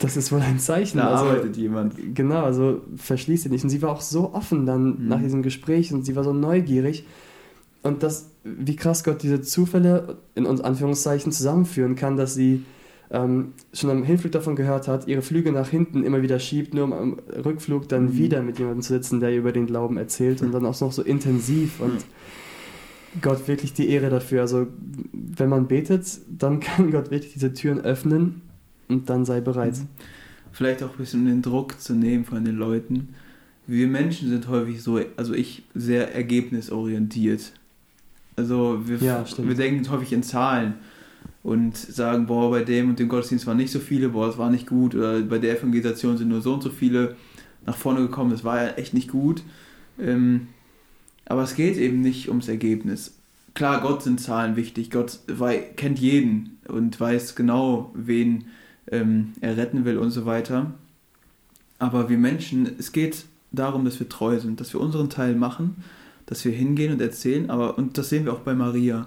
S1: das ist wohl ein Zeichen.
S2: Da
S1: Also,
S2: arbeitet jemand.
S1: Genau, also verschließt sie nicht. Und sie war auch so offen dann
S2: Mhm.
S1: nach diesem Gespräch und sie war so neugierig. Und das, wie krass Gott diese Zufälle in uns Anführungszeichen zusammenführen kann, dass sie ähm, schon am Hinflug davon gehört hat, ihre Flüge nach hinten immer wieder schiebt, nur um am Rückflug dann
S2: Mhm.
S1: wieder mit jemandem zu sitzen, der ihr über den Glauben erzählt und dann auch noch so intensiv und Gott wirklich die Ehre dafür. Also wenn man betet, dann kann Gott wirklich diese Türen öffnen und dann sei bereit.
S2: Vielleicht auch ein bisschen den Druck zu nehmen von den Leuten. Wir Menschen sind häufig so, also ich, sehr ergebnisorientiert. Also wir,
S1: Ja,
S2: wir denken häufig in Zahlen und sagen, boah, bei dem und dem Gottesdienst waren nicht so viele, boah, das war nicht gut, oder bei der Evangelisation sind nur so und so viele nach vorne gekommen, das war ja echt nicht gut. Ähm, aber es geht eben nicht ums Ergebnis. Klar, Gott sind Zahlen wichtig, Gott kennt jeden und weiß genau, wen ähm, er retten will und so weiter. Aber wir Menschen, es geht darum, dass wir treu sind, dass wir unseren Teil machen, dass wir hingehen und erzählen. Aber und das sehen wir auch bei Maria.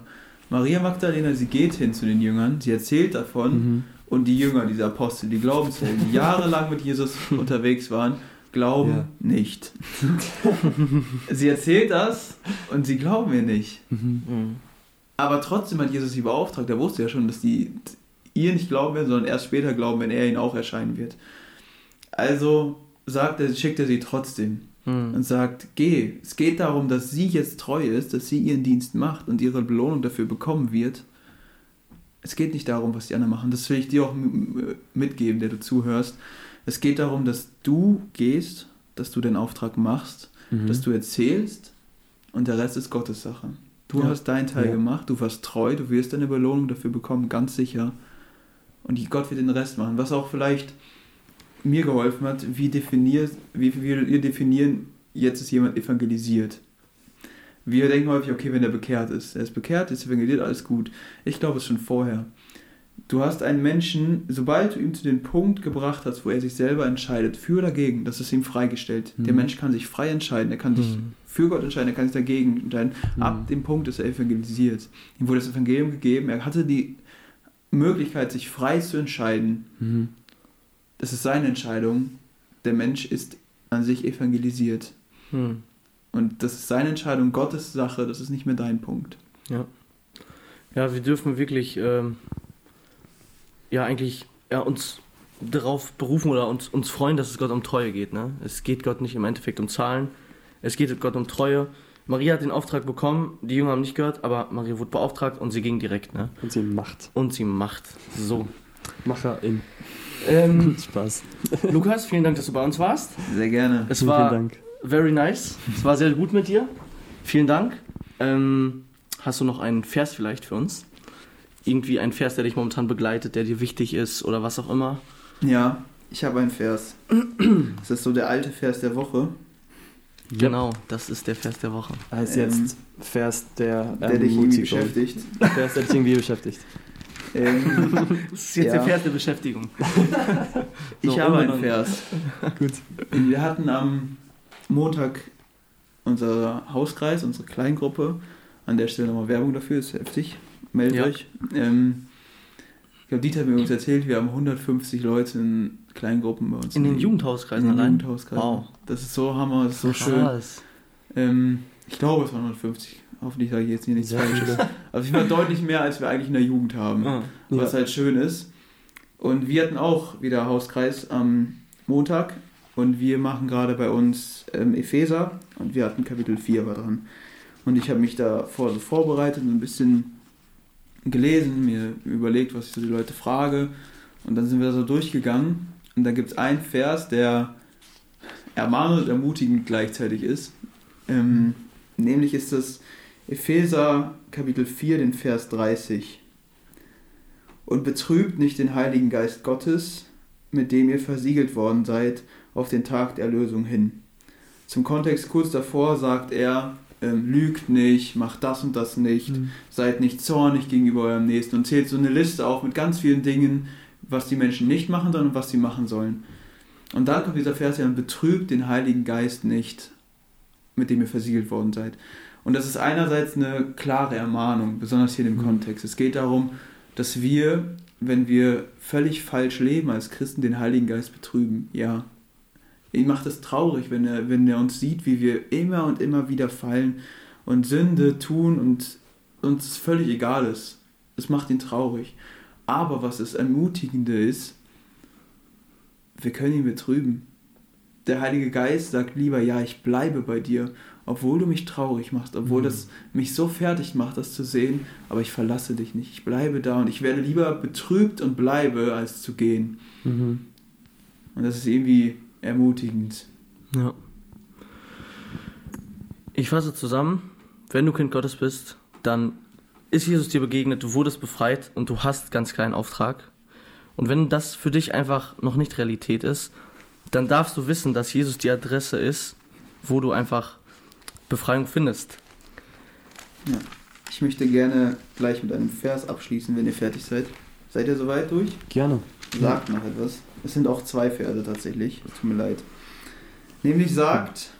S2: Maria Magdalena, sie geht hin zu den Jüngern, sie erzählt davon
S1: Mhm.
S2: und die Jünger, diese Apostel, die Glaubenshelden, die jahrelang mit Jesus unterwegs waren, glauben
S1: Ja.
S2: nicht. sie erzählt das und sie glauben ihr nicht.
S1: Mhm.
S3: Mhm.
S2: Aber trotzdem hat Jesus sie beauftragt. Er wusste ja schon, dass die ihr nicht glauben werden, sondern erst später glauben, wenn er ihnen auch erscheinen wird. Also sagt er, schickt er sie trotzdem
S3: Mhm.
S2: und sagt, geh. Es geht darum, dass sie jetzt treu ist, dass sie ihren Dienst macht und ihre Belohnung dafür bekommen wird. Es geht nicht darum, was die anderen machen. Das will ich dir auch mitgeben, der du zuhörst. Es geht darum, dass du gehst, dass du den Auftrag machst,
S1: Mhm.
S2: dass du erzählst und der Rest ist Gottes Sache. Du
S1: Ja.
S2: hast deinen Teil
S1: Ja.
S2: gemacht, du warst treu, du wirst deine Belohnung dafür bekommen, ganz sicher. Und die- Gott wird den Rest machen. Was auch vielleicht mir geholfen hat, wie, definiert, wie ihr definieren, jetzt ist jemand evangelisiert? Wir denken häufig, okay, wenn er bekehrt ist. Er ist bekehrt, ist evangelisiert, alles gut. Ich glaube es schon vorher. Du hast einen Menschen, sobald du ihn zu dem Punkt gebracht hast, wo er sich selber entscheidet, für oder dagegen, das ist ihm freigestellt. Der
S1: Mhm.
S2: Mensch kann sich frei entscheiden, er kann sich
S3: Mhm.
S2: für Gott entscheiden, er kann sich dagegen entscheiden.
S1: Mhm.
S2: Ab dem Punkt ist er evangelisiert. Ihm wurde das Evangelium gegeben, er hatte die Möglichkeit, sich frei zu entscheiden. Das ist seine Entscheidung. Der Mensch ist an sich evangelisiert.
S3: Hm.
S2: Und das ist seine Entscheidung, Gottes Sache, das ist nicht mehr dein Punkt.
S3: Ja. Ja, wir dürfen wirklich, ähm, ja, eigentlich ja, uns darauf berufen oder uns, uns freuen, dass es Gott um Treue geht. Ne? Es geht Gott nicht im Endeffekt um Zahlen, es geht Gott um Treue. Maria hat den Auftrag bekommen, die Jünger haben nicht gehört, aber Maria wurde beauftragt und sie ging direkt. Ne?
S1: Und sie macht.
S3: Und sie macht so.
S1: Macherin.
S3: Ähm,
S1: Spaß.
S3: Lukas, vielen Dank, dass du bei uns warst.
S2: Sehr gerne.
S3: Es
S1: vielen,
S3: war
S1: vielen Dank.
S3: very nice. Es war sehr gut mit dir. Vielen Dank. Ähm, hast du noch einen Vers vielleicht für uns? Irgendwie ein Vers, der dich momentan begleitet, der dir wichtig ist oder was auch immer?
S2: Ja, ich habe einen Vers. Das ist so der alte Vers der Woche,
S3: Genau, das ist der Vers der Woche.
S1: Heißt
S2: Ähm,
S1: jetzt Vers der
S2: der dich irgendwie beschäftigt.
S1: Vers, der dich irgendwie beschäftigt.
S2: Ähm,
S3: Das ist jetzt
S2: Ja.
S3: der Vers der Beschäftigung.
S2: ich
S3: So,
S2: habe einen
S3: umbenannt.
S2: Vers.
S1: Gut.
S2: Wir hatten am Montag unser Hauskreis, unsere Kleingruppe. An der Stelle nochmal Werbung dafür, ist heftig. Meldet
S3: Ja.
S2: euch. Ähm, ich glaube, Dieter hat mir uns erzählt, wir haben 150 Leute in Kleingruppen bei uns.
S3: In den
S2: in
S3: Jugendhauskreisen
S2: den
S3: allein?
S2: Jugendhauskreisen.
S3: Wow.
S2: Das ist so Hammer, das ist so schön.
S3: Krass.
S2: Ähm, ich glaube, es waren 150. Hoffentlich sage ich jetzt hier nichts Falsches. Also ich war deutlich mehr, als wir eigentlich in der Jugend haben.
S3: Ah.
S2: Was
S1: Ja.
S2: halt schön ist. Und wir hatten auch wieder Hauskreis am Montag. Und wir machen gerade bei uns ähm, Epheser. Und wir hatten Kapitel 4 war dran. Und ich habe mich da vor so vorbereitet und ein bisschen gelesen, mir überlegt, was ich so die Leute frage. Und dann sind wir da so durchgegangen. Und da gibt es einen Vers, der ermahnend und ermutigend gleichzeitig ist. Ähm, nämlich ist das Epheser Kapitel 4, den Vers 30. Und betrübt nicht den Heiligen Geist Gottes, mit dem ihr versiegelt worden seid, auf den Tag der Erlösung hin. Zum Kontext kurz davor sagt er, ähm, lügt nicht, macht das und das nicht,
S1: Mhm.
S2: seid nicht zornig gegenüber eurem Nächsten und zählt so eine Liste auf mit ganz vielen Dingen, was die Menschen nicht machen sollen und was sie machen sollen. Und dann kommt dieser Vers ja, betrübt den Heiligen Geist nicht, mit dem ihr versiegelt worden seid. Und das ist einerseits eine klare Ermahnung, besonders hier in dem
S1: Mhm.
S2: Kontext. Es geht darum, dass wir, wenn wir völlig falsch leben als Christen, den Heiligen Geist betrüben. Ja. Ihn macht es traurig, wenn er, wenn er uns sieht, wie wir immer und immer wieder fallen und Sünde tun und uns völlig egal ist. Es macht ihn traurig. Aber was das Ermutigende ist, wir können ihn betrüben. Der Heilige Geist sagt lieber, ja, ich bleibe bei dir, obwohl du mich traurig machst, obwohl
S1: Mhm.
S2: das mich so fertig macht, das zu sehen, aber ich verlasse dich nicht. Ich bleibe da und ich werde lieber betrübt und bleibe, als zu gehen.
S1: Mhm.
S2: Und das ist irgendwie ermutigend.
S3: Ja. Ich fasse zusammen, wenn du Kind Gottes bist, dann ist Jesus dir begegnet, du wurdest befreit und du hast ganz kleinen Auftrag. Und wenn das für dich einfach noch nicht Realität ist, dann darfst du wissen, dass Jesus die Adresse ist, wo du einfach Befreiung findest.
S2: Ich möchte gerne gleich mit einem Vers abschließen, wenn ihr fertig seid. Seid ihr soweit durch?
S1: Gerne.
S2: Sagt noch etwas. Es sind auch zwei Verse tatsächlich. Tut mir leid. Nämlich sagt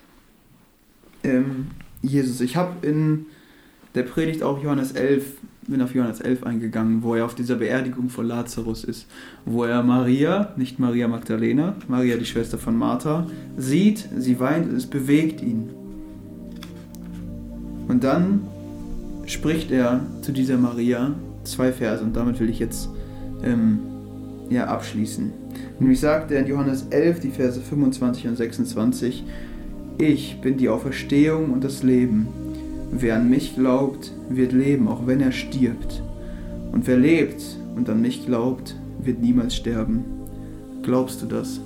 S2: ähm, Jesus, ich habe in der Predigt auch Johannes 11, bin auf Johannes 11 eingegangen, wo er auf dieser Beerdigung von Lazarus ist, wo er Maria, nicht Maria Magdalena, Maria die Schwester von Martha, sieht, sie weint und es bewegt ihn. Und dann spricht er zu dieser Maria zwei Verse und damit will ich jetzt ähm, ja, abschließen. Nämlich sagt er in Johannes 11, die Verse 25 und 26, Ich bin die Auferstehung und das Leben. Wer an mich glaubt, wird leben, auch wenn er stirbt. Und wer lebt und an mich glaubt, wird niemals sterben. Glaubst du das?